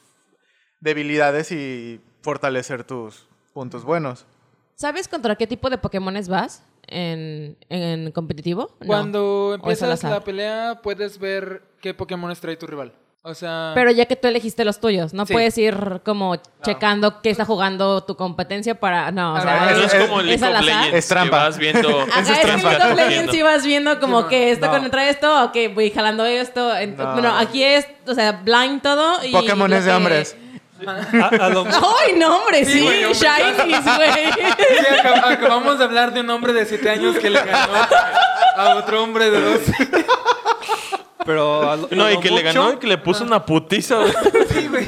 debilidades y fortalecer tus puntos buenos. ¿Sabes contra qué tipo de Pokémones vas en, en competitivo? No. Cuando ¿O es al empiezas la pelea, puedes ver qué Pokémon trae tu rival. O sea. Pero ya que tú elegiste los tuyos, no Sí. puedes ir como checando qué está jugando tu competencia para... No, o A sea, No es, es como el es. Legends. Es trampa. Que vas viendo. Ajá, Eso es que trampa. en League of Legends sí vas viendo como Sí, que esto no. contra esto, ok, voy jalando esto. ent- No. Bueno, aquí es, o sea, blind todo y... Pokémon es de que- hombres. A, a lo, ¡Ay, no, hombre! Sí, güey, hombre, Shinies, güey. Sí, acab- acabamos de hablar de un hombre de 7 años que le ganó a otro hombre de 12. Pero a lo, No, a y que le mucho- ganó y que le puso una putiza. Sí, güey.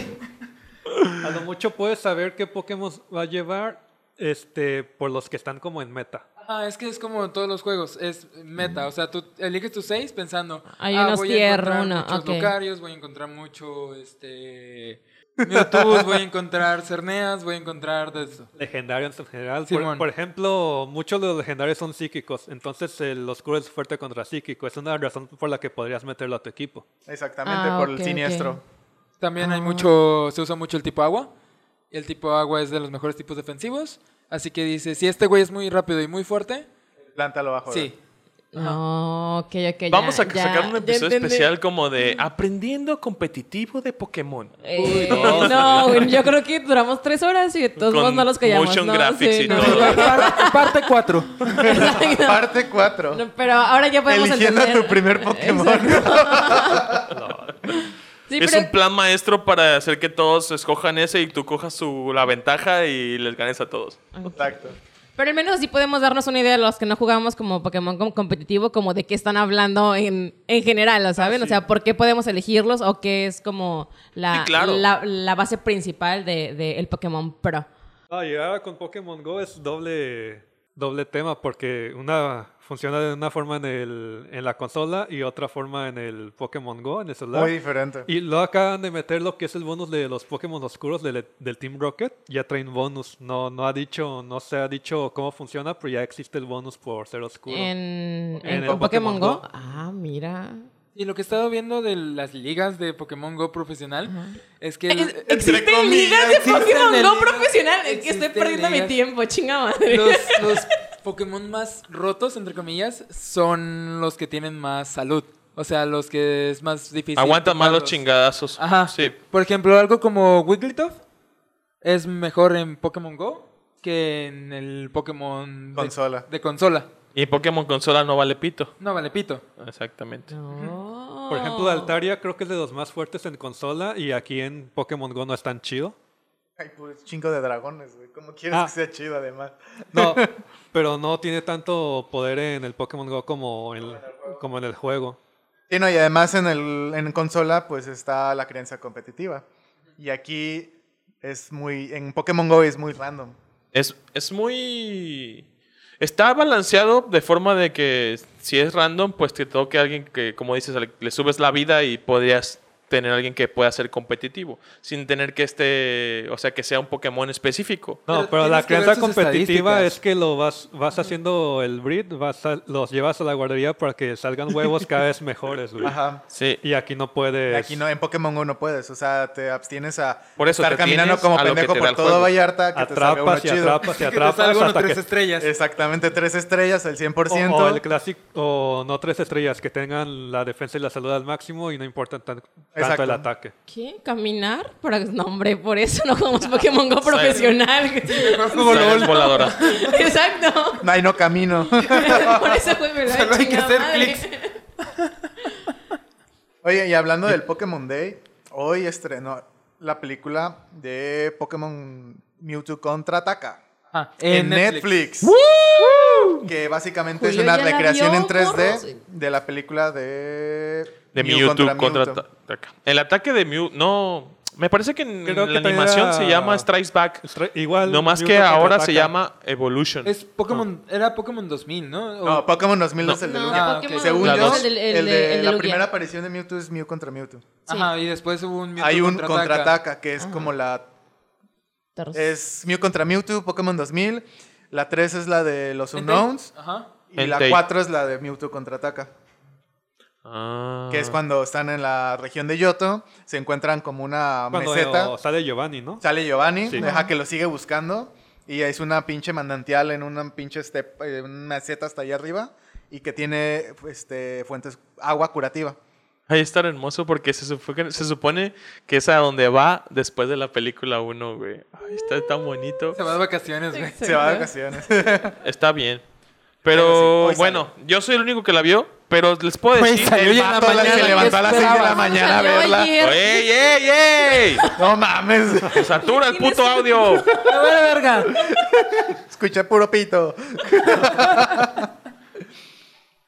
A lo mucho puedes saber qué Pokémon va a llevar este, por los que están como en meta. Ah, es que es como en todos los juegos, es meta, o sea, tú eliges tus 6 pensando, Hay ah, unos voy a encontrar uno, muchos ok. Lucarios, voy a encontrar mucho, este, Mewtwo, voy a encontrar Cerneas, voy a encontrar de eso. Legendarios en general. Por, por ejemplo, muchos de los legendarios son psíquicos. Entonces el oscuro es fuerte contra psíquico. Es una razón por la que podrías meterlo a tu equipo. Exactamente, Ah, por ok, el siniestro. También Ah. hay mucho, se usa mucho el tipo agua. El tipo agua es de los mejores tipos defensivos. Así que dice, si este güey es muy rápido y muy fuerte, Planta lo bajo. sí. No, ok, ok. ya, Vamos a ya, sacar un episodio especial como de aprendiendo competitivo de Pokémon. Eh, no, güey, yo creo que duramos tres horas y de todos modos no los callamos. motion ¿no? graphics Sí, y no. todo. Par- Parte 4. Exacto. Parte 4. No, pero ahora ya podemos Eligiendo entender. tu primer Pokémon. Sí, es pero un plan maestro para hacer que todos escojan ese y tú cojas su, la ventaja y les ganes a todos. Exacto. Pero al menos así podemos darnos una idea de los que no jugamos como Pokémon com- competitivo, como de qué están hablando en, en general, ¿lo ¿saben? O sea, por qué podemos elegirlos o qué es como la, Sí, claro. la, la base principal del de, el Pokémon Pro. Ah, y ahora con Pokémon Go es doble, doble tema porque una funciona de una forma en, el, en la consola y otra forma en el Pokémon Go, en el celular. Muy diferente. Y luego acaban de meter lo que es el bonus de los Pokémon oscuros del, del Team Rocket. Ya traen bonus. No, no ha dicho, no se ha dicho cómo funciona, pero ya existe el bonus por ser oscuro. En, en, En el Pokémon, Pokémon Go. Go. Ah, mira. Y lo que he estado viendo de las ligas de Pokémon Go profesional es que... ¿Existen ligas de Pokémon Go ligas, profesional? Es que estoy perdiendo mi tiempo, chinga madre. los, los Pokémon más rotos, entre comillas, son los que tienen más salud. O sea, los que es más difícil. Aguantan más los chingadazos. Ajá. Sí. Por ejemplo, algo como Wigglytuff es mejor en Pokémon Go que en el Pokémon de- Consola. De, consola. Y Pokémon consola no vale pito. No, vale, pito. Exactamente. No. Por ejemplo, Altaria creo que es de los más fuertes en consola y aquí en Pokémon Go no es tan chido. Ay, pues chingo de dragones, güey. ¿Cómo quieres Ah. que sea chido, además? No, pero no tiene tanto poder en el Pokémon Go como en, como en el juego. Sí, no, y además en, el, en consola, pues está la creencia competitiva. Y aquí es muy. En Pokémon Go es muy random. Es, es muy... Está balanceado de forma de que si es random, pues te toque alguien que, como dices, le, le subes la vida y podrías tener alguien que pueda ser competitivo, sin tener que este, o sea, que sea un Pokémon específico. No, Pero la crianza competitiva es que lo vas, vas haciendo el breed, vas a- los llevas a la guardería para que salgan huevos cada vez mejores, güey. Ajá. Sí. Y aquí no puedes. Y aquí no, en Pokémon Go no puedes. O sea, te abstienes a Por eso estar caminando como pendejo por todo. Vallarta. Que te salga uno atrapas y chido. atrapas y Que te atrapas salga uno hasta tres que estrellas. Exactamente, tres estrellas, el 100%. o, o el clásico o no tres estrellas que tengan la defensa y la salud al máximo y no importa tan- tanto Exacto. el ataque. ¿Qué? ¿Caminar? Para... No, hombre, por eso no jugamos Pokémon Go profesional. Eres voladora. Exacto. Ay, no camino. por eso juego la Solo hay que hacer clics. Oye, y hablando del Pokémon Day, hoy estrenó la película de Pokémon Mewtwo Contraataca. Ah, En, Netflix. Que básicamente Julio es una recreación vio, en 3D morros. de la película de... De Mew Mewtwo contra, ataca. El ataque de Mew, no. Me parece que en Creo que la animación era- se llama Strikes Back. Igual. No más que ahora se llama Evolution. Es Pokémon, era Pokémon 2000, ¿no? O- No, Pokémon 2000 es el de No, Lugia. Ah. Según La yo, dos. es el, el el de, de el de la Lugia. primera aparición de Mewtwo es Mew contra Mewtwo. Ajá, y después hubo un Mewtwo Hay un contraataca. que es como la Es Mew contra Mewtwo, Pokémon 2000. La 3 es la de los. Unknowns. Ajá. Y la Entei. 4 es la de Mewtwo contraataca. Ah. Que es cuando están en la región de Yoto. Se encuentran como una Cuando meseta. sale Giovanni, ¿no? Sale Giovanni, Sí. deja que lo sigue buscando. Y es una pinche manantial en una pinche step, eh, una meseta hasta allá arriba. Y que tiene este, fuentes, agua curativa. Ahí está hermoso porque se, supo que- se supone que es a donde va después de la película 1, güey. Ay, está tan bonito. Se va de vacaciones, güey. Se va de vacaciones. Está bien. Pero sí, bueno, yo soy el único que la vio, pero les puedo decir... salió el la vato se ¿qué levantó a las 6 de la mañana a Salió verla. ¡Ey, ey, ey! no mames. ¡Satura el puto audio! ¡Me vale verga! Escuché puro pito.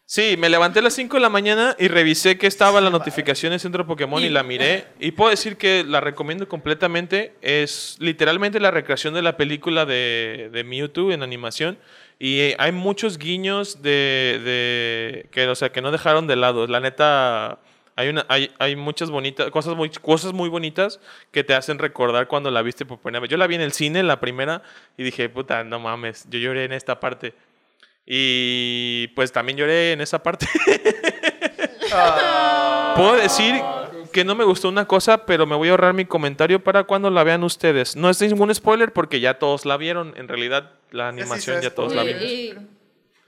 Sí, me levanté a las 5 de la mañana y revisé que estaba la notificación en Centro Pokémon y la miré. Y puedo decir que la recomiendo completamente. Es literalmente la recreación de la película de, de Mewtwo en animación. Y eh, hay muchos guiños de, de- que, o sea, que no dejaron de lado. La neta, hay, una, hay, hay muchas bonitas, cosas muy, cosas muy bonitas que te hacen recordar cuando la viste por primera vez. Yo la vi en el cine, la primera, y dije, puta, no mames, yo lloré en esta parte. Y pues también lloré en esa parte. Puedo decir que no me gustó una cosa, pero me voy a ahorrar mi comentario para cuando la vean ustedes. No es ningún spoiler porque ya todos la vieron. En realidad, la animación sí, ya todos la Y- vieron.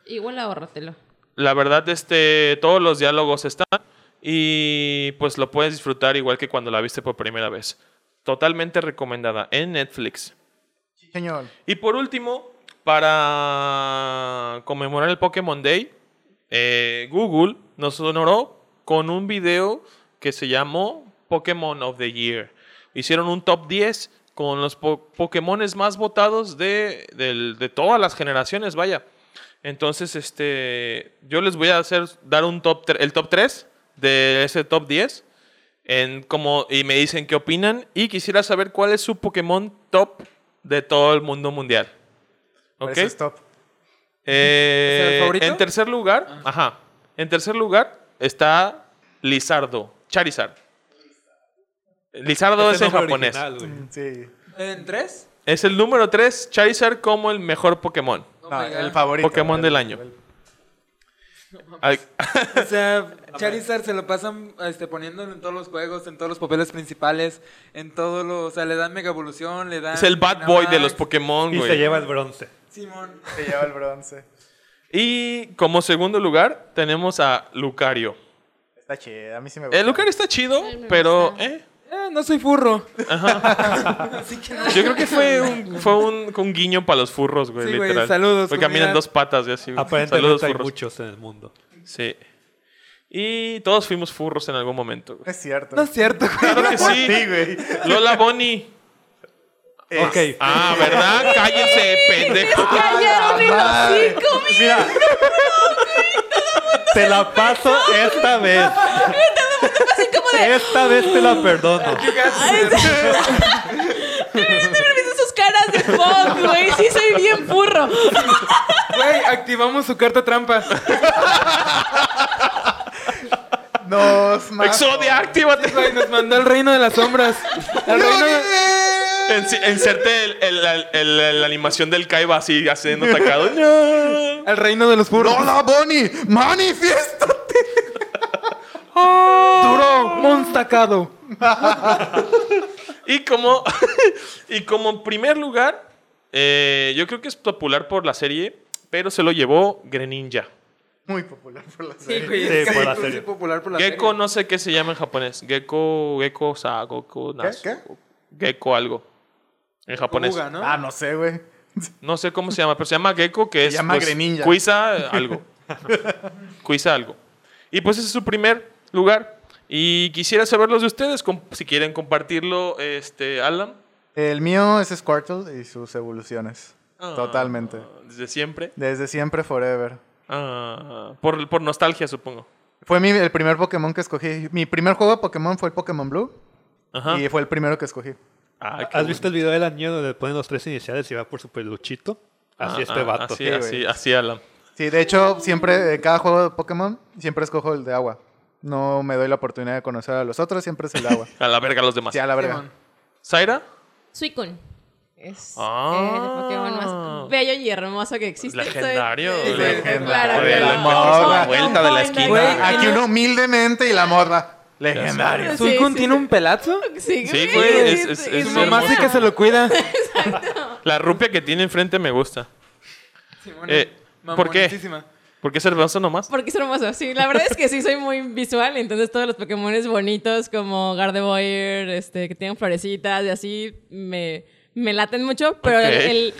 y- igual ahórratelo. La verdad, este, todos los diálogos están y pues lo puedes disfrutar igual que cuando la viste por primera vez. Totalmente recomendada en Netflix. Sí, señor. Y por último, para conmemorar el Pokémon Day, eh, Google nos honoró con un video que se llamó Pokémon of the Year. Hicieron un top 10 con los po Pokémones más votados de, del- de todas las generaciones, vaya. Entonces, este, yo les voy a hacer dar un top el top 3 de ese top 10 en como y me dicen qué opinan y quisiera saber cuál es su Pokémon top de todo el mundo mundial. ¿Ok? es top. Eh, ¿Es el favorito? en tercer lugar, ajá. En tercer lugar está Lizardo, Charizard. Lizardo es, el en nombre japonés. original, güey. Sí. ¿En tres? Es el número 3, Charizard como el mejor Pokémon. Oh No, el favorito. Pokémon del año. O sea, Charizard se lo pasan este, poniéndolo en todos los juegos, en todos los papeles principales, en todos los... O sea, le dan Mega Evolución, le dan... es el bad boy de los Pokémon, Y se güey. lleva el bronce. Simón. Se lleva el bronce. Y como segundo lugar tenemos a Lucario. Está chido, a mí sí me gusta. El Lucario está chido, pero eh, Eh, no soy furro. yo creo que fue un, fue un, un guiño para los furros, güey, Sí, güey, literal. saludos, Porque caminan dos patas y así. güey. Aparentemente Saludos, hay furros. muchos en el mundo. Sí. Y todos fuimos furros en algún momento, güey. Es cierto. No es cierto, güey. Claro que sí. Sí, güey. Lola Bonnie. Es- Ok. Ah, ¿verdad? Cállense, pendejo. El Madre. hocico, mi- Mira. Te la paso esta vez. Esta vez te la perdono. ¿Viste sus caras de fuck, güey? Sí, soy bien furro. Güey, activamos su carta trampa. Nos mató. Exodia, actívate. Güey, nos mandó al reino de las sombras. Al reino de... En- Inserte el- el- el- el- la animación del Kaiba así, haciendo atacado. Al reino de los furros. ¡Lola Bonnie! ¡Manifiéstate! Duro, monstacado. Y como, y como primer lugar, eh, yo creo que es popular por la serie, pero se lo llevó Greninja. Muy popular por la Sí, serie. güey, Sí, es que por la es serie. popular por la Gecko, serie. no sé qué se llama en japonés. Gecko, Gecko, sa, Goku, Nasu. ¿Qué? Gecko algo. En japonés. Kuga, ¿no? Ah, no sé, güey. No sé cómo se llama, pero se llama Gecko, que Se es llama pues, Greninja. Cuisa algo. Cuisa algo. Y pues ese es su primer lugar. Y quisiera saberlos de ustedes, si quieren compartirlo, este, Alan. El mío es Squirtle y sus evoluciones. Ah, Totalmente. Desde siempre. Desde siempre, forever. Ah, por, por nostalgia, supongo. Fue mi, el primer Pokémon que escogí. Mi primer juego de Pokémon fue el Pokémon Blue. Ajá. Y fue el primero que escogí. Ah, ¿Has visto el video del año donde ponen los tres iniciales y va por su peluchito? Así Ah, este ah, vato. Así, Sí, así, así, Alan. Sí, de hecho, siempre, en cada juego de Pokémon, siempre escojo el de agua. No me doy la oportunidad de conocer a los otros, siempre es el de agua. A la verga los demás. Sí, a la verga. ¿Zaira? Suicune. Es Ah. el Pokémon más bello y hermoso que existe. Soy- Legendario. Sí, Legendario. claro, la claro. morra. Soy Vuelta de la esquina. Güey, aquí uno humildemente y la morra. Legendario. Sí, ¿Suicune sí, tiene sí. un pelazo? Sí, Sí, güey, es- es- sí, es Su mamá sí que se lo cuida. La rupia que tiene enfrente me gusta. Simón, Eh, ¿por qué? mamoncísima. ¿Por qué es hermoso nomás? Porque es hermoso, sí. La verdad es que sí soy muy visual, entonces todos los Pokémon bonitos como Gardevoir, este, que tienen florecitas y así, me, me laten mucho. Pero el,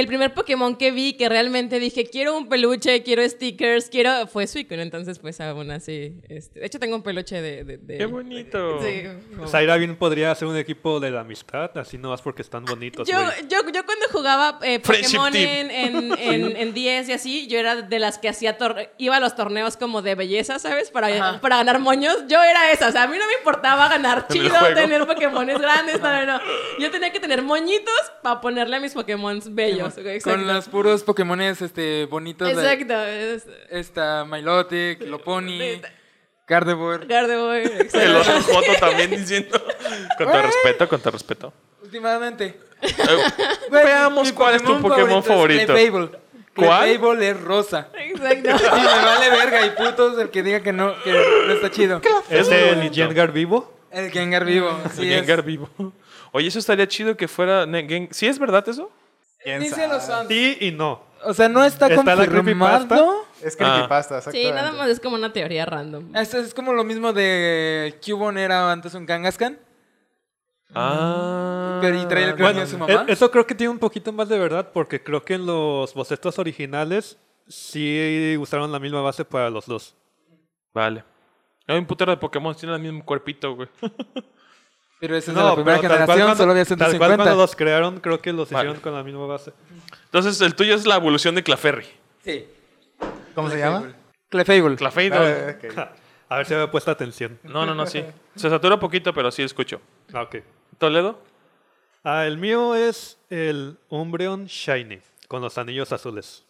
el- primer Pokémon que vi que realmente dije, quiero un peluche, quiero stickers, quiero... Fue Suicune, entonces pues aún así... Este, de hecho tengo un peluche de... de- de- Qué bonito. Sí. Zaira bien podría hacer un equipo de la amistad, así nomás porque están bonitos. Yo, yo, yo cuando jugaba eh, Pokémon en, en, en, en 10 y así, yo era de las que hacía tor- iba a los torneos como de belleza, ¿sabes? Para, Ajá. para ganar moños. Yo era esa, o sea, a mí no me importaba ganar chido, tener Pokémones grandes, no, no, no. Yo tenía que tener moñitos para ponerle a mis Pokémon bellos. Exacto. Con los puros Pokémones este, bonitos. de- Exacto. es- Esta, Milotic, Lopunny, Gardevoir. Gardevoir, El exacto. otro Joto también diciendo. Con todo respeto, con todo respeto. Últimamente. Eh, Veamos cuál es tu Pokémon favorito. Es Clefable. ¿Cuál? Clefable es rosa. Exacto. Y me vale verga y putos el que diga que no, que no está chido. ¿Es el. Gengar vivo? El Gengar vivo. El es. Gengar vivo. Oye, eso estaría chido que fuera. ¿Sí es verdad eso? ¿Quién Dicen los sabe? fans. Sí y no. O sea, no está, Está la confirmado. creepypasta. Es creepypasta, Sí, exactamente. nada más es como una teoría random. Es, es como lo mismo de Cubone era antes un Kangaskhan. Ah. Pero y traía el cráneo Bueno, de su mamá. e- eso creo que tiene un poquito más de verdad porque creo que en los bocetos originales sí usaron la misma base para los dos. Vale. Hay un putero de Pokémon, tiene el mismo cuerpito, güey. Pero ese es de la primera pero tal cual generación, cuando- solo había Tal cual 150. cuando los crearon, creo que los Vale. hicieron con la misma base. Entonces, el tuyo es la evolución de Clefairy. Sí. ¿Cómo se llama? Clefable. Clefairy. Ah. A ver si había puesto atención. No, no, no, sí. Se satura un poquito, pero sí escucho. Ah, ok. ¿Toledo? Ah, el mío es el Umbreon Shiny, con los anillos azules.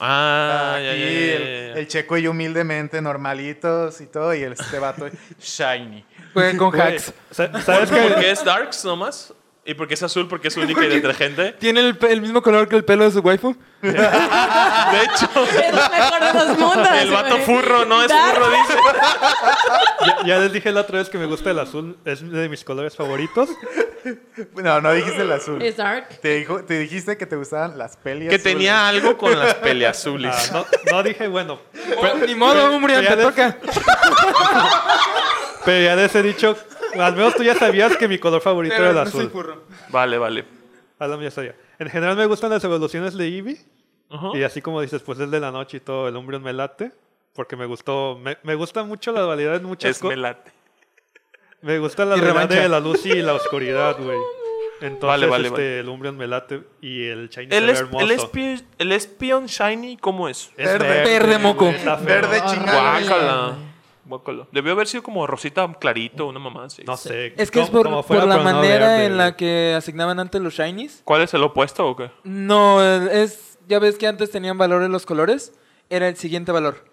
Ah, Aquí ya, ya, el, ya, ya. el checo y humildemente normalitos y todo, y el este vato shiny. Jueguen con hacks. sa- ¿Sabes qué es Darks nomás? ¿Y por qué es azul? Porque es única y detergente. ¿Tiene el, pe- el mismo color que el pelo de su waifu? De hecho, Es lo mejor de los mundos. el vato güey. furro no es Dark. furro, dice. Ya, ya les dije la otra vez que me gusta el azul, es de mis colores favoritos. No, no dijiste el azul. Es dark. Te, dijo, te dijiste que te gustaban las pelias. Que tenía algo con las peleazules. Ah, no, no dije, bueno, Ni modo, ya te toca. pero ya les he dicho, al menos tú ya sabías que mi color favorito Pero era el no soy azul. furro. Vale, vale. Alam ya sabía. En general me gustan las evoluciones de Eevee. Ujú. Y así como dices, pues el de la noche y todo, el Umbreon me late. Porque me gustó, me, me gusta mucho la dualidad en muchas Es cosas. melate. Me gusta la dualidad de la luz y la oscuridad, güey. Entonces, Vale, vale, este, vale. el Umbreon me late y el Shiny El, es- hermoso. el, espi- el Espion Shiny, ¿cómo es? Es Verde. Verde moco. está feo. Verde chingada. Debió haber sido como rosita clarito, una mamá así. No sé. Es que es por, por la no manera en la que asignaban antes los shinies. ¿Cuál es el opuesto o qué? No, es. Ya ves que antes tenían valores los colores. Era el siguiente valor.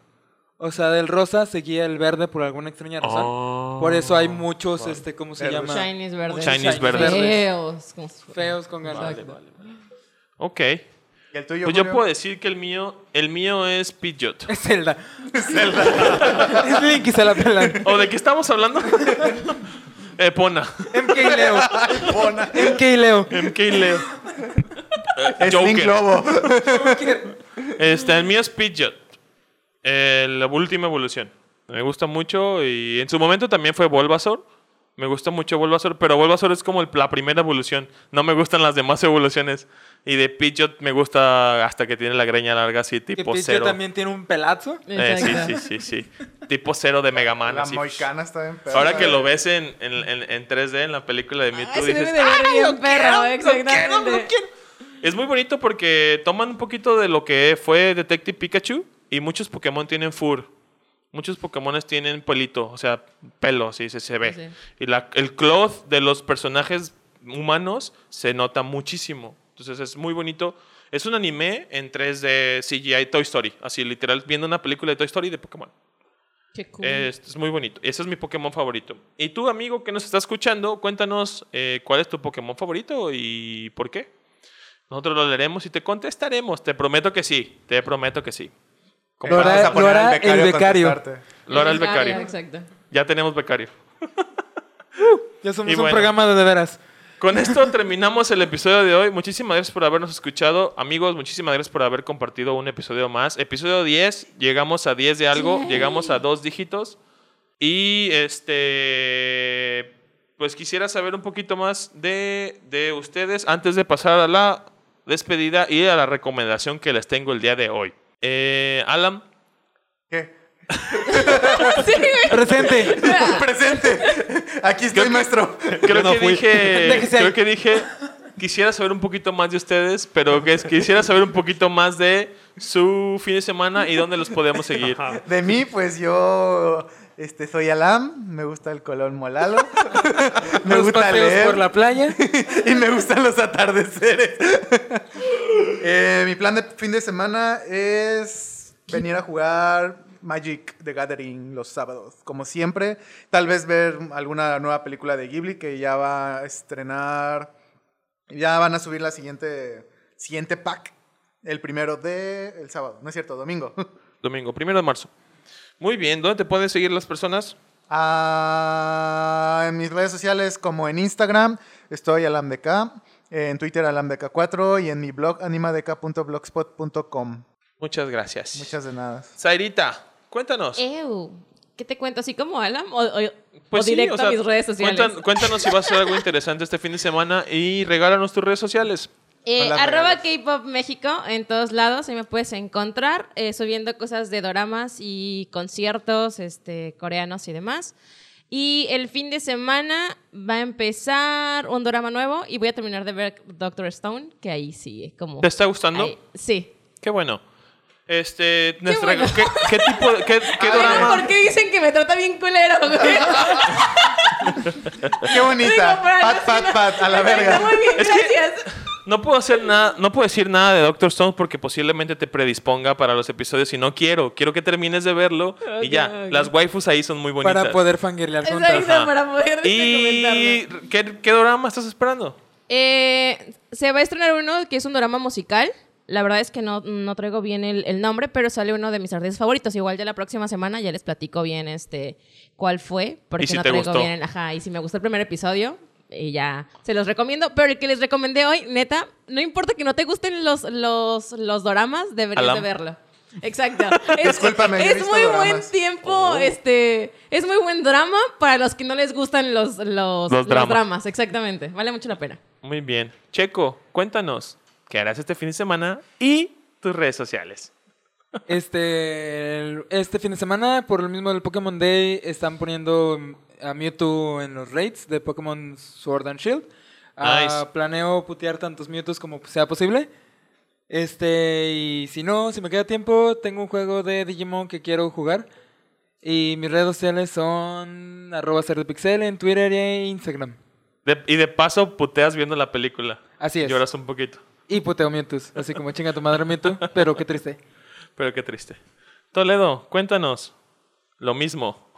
O sea, del rosa seguía el verde por alguna extraña razón. Oh. Por eso hay muchos, este, ¿cómo se llama? Shinies verdes. Shinies verdes. Feos. si- Feos con ganas. Exacto. Ok. ¿Y el tuyo, Pues yo Julio? puedo decir que el mío, el mío es Pidgeot. Es Zelda. Es Zelda. es Link y se la pelan. ¿O de qué estamos hablando? Epona. MK Leo. Pona. MK Leo. MK Leo. Es Link Joker. Lobo. Este, el mío es Pidgeot. Eh, la última evolución. Me gusta mucho y en su momento también fue Bulbasaur. Me gusta mucho Bulbasaur, pero Bulbasaur es como el- la primera evolución. No me gustan las demás evoluciones. Y de Pidgeot me gusta hasta que tiene la greña larga así, tipo Pichu cero. también tiene un pelazo. Eh, sí, sí, sí, sí. Tipo cero de Mega Man. La así. moicana está bien perra. Ahora que lo ves en, en, en- en 3D en la película de Mewtwo, Ay, dices, de ver bien perro, exactamente. quiero, lo quiero. Es muy bonito porque toman un poquito de lo que fue Detective Pikachu y muchos Pokémon tienen fur. Muchos Pokémon tienen pelito, o sea, pelo, sí, se, se ve. Sí. Y la- el cloth de los personajes humanos se nota muchísimo. Entonces es muy bonito. Es un anime en 3D CGI Toy Story. Así, literal, viendo una película de Toy Story de Pokémon. Qué cool. Es, es muy bonito. Ese es mi Pokémon favorito. Y tú, amigo que nos está escuchando, cuéntanos eh, cuál es tu Pokémon favorito y por qué. Nosotros lo leeremos y te contestaremos. Te prometo que sí. Te prometo que sí. Lo hará- Vamos a poner lo hará al el becario. Lo hará el becario. Exacto. Ya tenemos becario. Ya somos Y un bueno. programa de de veras. Con esto terminamos el episodio de hoy. Muchísimas gracias por habernos escuchado. Amigos, muchísimas gracias por haber compartido un episodio más. Episodio 10, llegamos a 10 de algo, llegamos a dos dígitos. Y este, pues quisiera saber un poquito más de, de ustedes antes de pasar a la despedida y a la recomendación que les tengo el día de hoy. Eh, Alan, ¿Qué? Presente. Presente. Aquí estoy, maestro. creo no que fui. dije, Déjese ahí. creo que dije, quisiera saber un poquito más de ustedes, pero que es- quisiera saber un poquito más de su fin de semana y dónde los podemos seguir. De mí, pues yo este, soy Alam, me gusta el color molalo, me Los gusta paseos leer por la playa. y me gustan los atardeceres. Eh, mi plan de fin de semana es venir a jugar Magic the Gathering los sábados, como siempre. Tal vez ver alguna nueva película de Ghibli que ya va a estrenar, ya van a subir la siguiente, siguiente pack, el primero de el sábado, no es cierto, domingo. Domingo, primero de marzo. Muy bien, ¿dónde te pueden seguir las personas? Ah, en mis redes sociales como en Instagram estoy alamdk. En Twitter alamdeca4 y en mi blog animadeca.blogspot.com. Muchas gracias. Muchas de nada. Zairita, cuéntanos. Ew. ¿Qué te cuento? ¿Así como Alam? ¿O, o- Pues o sí, directo o sea, a mis redes sociales? cuentan- cuéntanos si vas a hacer algo interesante este fin de semana y regálanos tus redes sociales. Eh, arroba. K-Pop México en todos lados, ahí me puedes encontrar eh, subiendo cosas de doramas y conciertos este, coreanos y demás. Y el fin de semana va a empezar un drama nuevo y voy a terminar de ver Doctor Stone, que ahí sí, es como... ¿Te está gustando? ahí- sí. Qué bueno. Este, nuestra- bueno. ¿qué, qué tipo de, qué, qué Ay, drama? ¿Por qué dicen que me trata bien culero, güey? Qué bonita. Digo, pat, pat, pat, a la verga. Muy bien, Es que- gracias. No puedo hacer nada, no puedo decir nada de Doctor Stone porque posiblemente te predisponga para los episodios y no quiero. Quiero que termines de verlo y ya. Las waifus ahí son muy bonitas. Para poder fangirlear juntas. Exacto, Ajá. para poder ¿Y. ¿qué, qué drama estás esperando? Eh, se va a estrenar uno que es un drama musical. La verdad es que no, no traigo bien el, el nombre, pero sale uno de mis artistas favoritos. Igual ya la próxima semana ya les platico bien este cuál fue, porque ¿Y si no te traigo gustó? bien el ajá. Y si me gustó el primer episodio, y ya se los recomiendo. Pero el que les recomendé hoy, neta, no importa que no te gusten los, los, los doramas, deberías Alam. de verlo. Exacto. Es, Discúlpame, es muy buen doramas. tiempo, Oh. este, es muy buen drama para los que no les gustan los, los, los dramas. dramas, exactamente. Vale mucho la pena. Muy bien. Checo, cuéntanos. ¿Qué harás este fin de semana? Y tus redes sociales. Este, este fin de semana, por lo mismo del Pokémon Day, están poniendo a Mewtwo en los raids de Pokémon Sword and Shield. Ah, Nice. planeo putear tantos Mewtwo's como sea posible. Este, y si no, si me queda tiempo, tengo un juego de Digimon que quiero jugar. Y mis redes sociales son arroba cerdopixel en Twitter e Instagram. De- y de paso puteas viendo la película. Así es. Lloras un poquito. Y puteo Mewtwo's, así como chinga tu madre Mewtwo, pero qué triste. Pero qué triste. Toledo, cuéntanos. Lo mismo.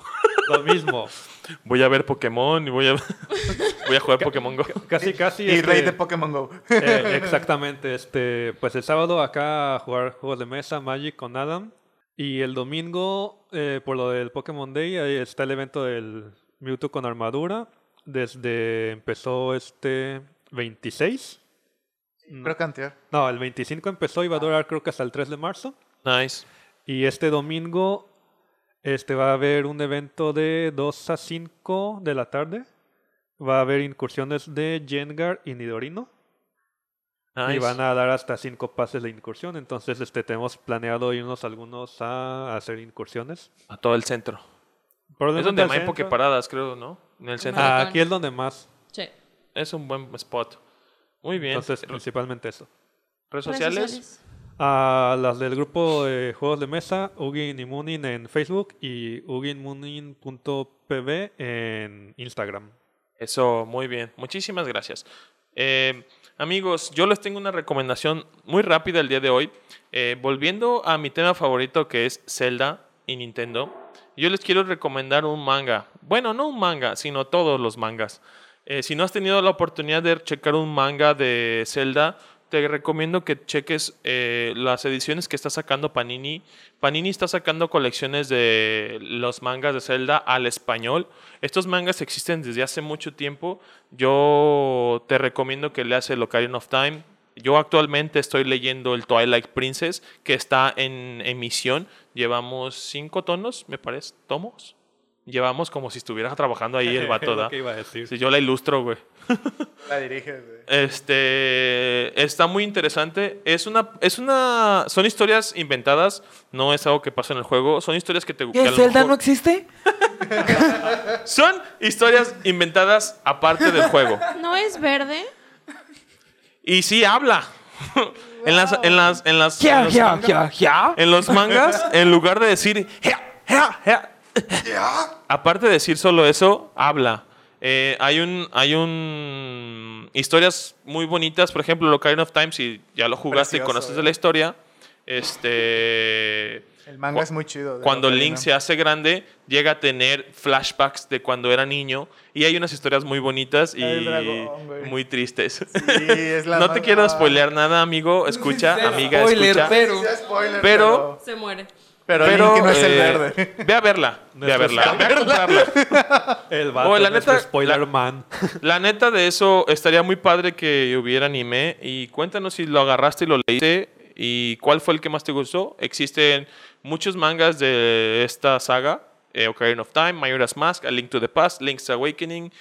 Lo mismo. Voy a ver Pokémon y voy a, voy a jugar Pokémon Go. Casi, casi. Y este, rey de Pokémon Go. eh, exactamente. Este, pues el sábado acá a jugar juegos de mesa, Magic con Adam. Y el domingo, eh, por lo del Pokémon Day, ahí está el evento del Mewtwo con armadura. Desde empezó este 26. Creo que antier. No, el 25 empezó y va a durar creo que hasta el 3 de marzo. Nice. Y este domingo este, va a haber un evento de 2 a 5 de la tarde. Va a haber incursiones de Jengar y Nidorino. nice. Y van a dar hasta 5 pases de incursión. Entonces este, tenemos planeado irnos algunos a hacer incursiones. A todo el centro. Es donde más hay centro. Poképaradas, creo, ¿no? En el centro. Ah, aquí es donde más. Sí. Es un buen spot. Muy bien. Entonces, principalmente eso. ¿Redes Redes sociales? A las del grupo de juegos de mesa, Ugin y Moonin en Facebook y uginmoonin.pb en Instagram. Eso, muy bien. Muchísimas gracias. Eh, amigos, yo les tengo una recomendación muy rápida el día de hoy. Eh, volviendo a mi tema favorito que es Zelda y Nintendo, yo les quiero recomendar un manga. Bueno, no un manga, sino todos los mangas. Eh, si no has tenido la oportunidad de checar un manga de Zelda, te recomiendo que cheques eh, las ediciones que está sacando Panini. Panini está sacando colecciones de los mangas de Zelda al español. Estos mangas existen desde hace mucho tiempo. Yo te recomiendo que leas el Ocarina of Time. Yo actualmente estoy leyendo el Twilight Princess, que está en emisión. Llevamos cinco tonos, me parece, tomos. Llevamos como si estuvieras trabajando ahí el vato, ¿da? que iba a decir. Si yo la ilustro, güey. La diriges, güey. Este está muy interesante. Es una, es una, son historias inventadas. No es algo que pasa en el juego. Son historias que te. que ¿Qué? lo ¿Zelda mejor- no existe? Son historias inventadas aparte del juego. ¿No es verde? Y sí habla. en las, en las, en las, en los mangas- en los mangas, en lugar de decir "Jea, jea, jea", aparte de decir solo eso, habla. Eh, hay un, hay un historias muy bonitas, por ejemplo, Ocarina of Time, si ya lo jugaste y conoces eh. de la historia, este El manga es muy chido. cuando. Link se hace grande, llega a tener flashbacks de cuando era niño y hay unas historias muy bonitas y dragón, muy tristes. Sí, es la no te quiero spoilear nada, amigo. Escucha, amiga, Spoiler, escucha. pero- Sí, spoiler, Pero- Se muere. Pero, el Pero link no es el eh, verde. Ve a verla. Ve a verla. Ve a comprarla. El vato, Oh, la neta, spoiler la- man. La neta de eso estaría muy padre que hubiera anime. Y cuéntanos si lo agarraste y lo leíste. Y cuál fue el que más te gustó. Existen muchos mangas de esta saga. Eh, Ocarina of Time, Majora's Mask, A Link to the Past, Link's Awakening,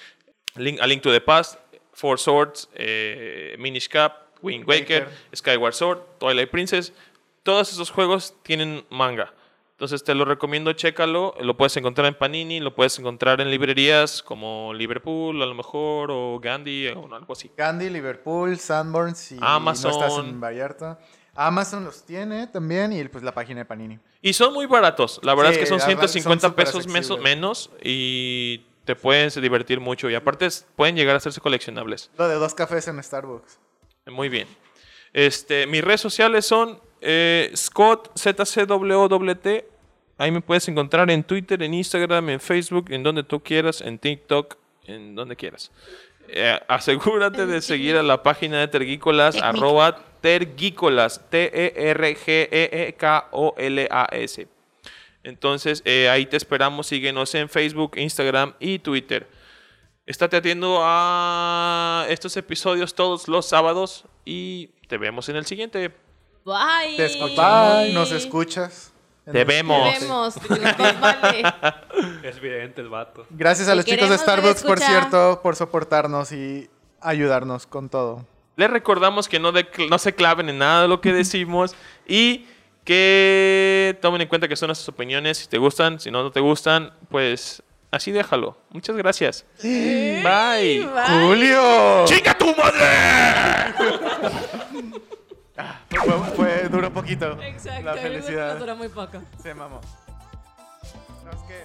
Link, A Link to the Past, Four Swords, eh, Minish Cap, Wind Waker, Waker. Skyward Sword, Twilight Princess. Todos esos juegos tienen manga. Entonces te lo recomiendo, chécalo. Lo puedes encontrar en Panini, lo puedes encontrar en librerías como Liverpool, a lo mejor, o Gandhi, o algo así. Gandhi, Liverpool, Sanborn, si Amazon. no estás en Vallarta. Amazon los tiene también y pues la página de Panini. Y son muy baratos. La verdad Sí, es que son la verdad, 150 son súper pesos meso- menos y te puedes divertir mucho. Y aparte pueden llegar a hacerse coleccionables. Lo de dos cafés en Starbucks. Muy bien. Este, mis redes sociales son eh, Scott ZCWWT. Ahí me puedes encontrar en Twitter, en Instagram, en Facebook, en donde tú quieras, en TikTok, en donde quieras. Eh, asegúrate de seguir a la página de Tergícolas, arroba Tergícolas, T-E-R-G-E-E-K-O-L-A-S. Entonces, eh, ahí te esperamos. Síguenos en Facebook, Instagram y Twitter. Estate atento a estos episodios todos los sábados y te vemos en el siguiente. Bye. Te escuchas, nos escuchas. Te vemos. Te vemos. Vale. Es vidente el vato. Gracias a Te los chicos de Starbucks, por cierto, por soportarnos y ayudarnos con todo. Les recordamos que no, de- no se claven en nada de lo que decimos y que tomen en cuenta que son nuestras opiniones. Si te gustan, si no, no te gustan, pues así déjalo. Muchas gracias. Bye. Bye. ¡Julio! ¡Chinga tu madre! Fue, fue- duró poquito. Exacto. La felicidad duró muy poco. se mamó. No, es que-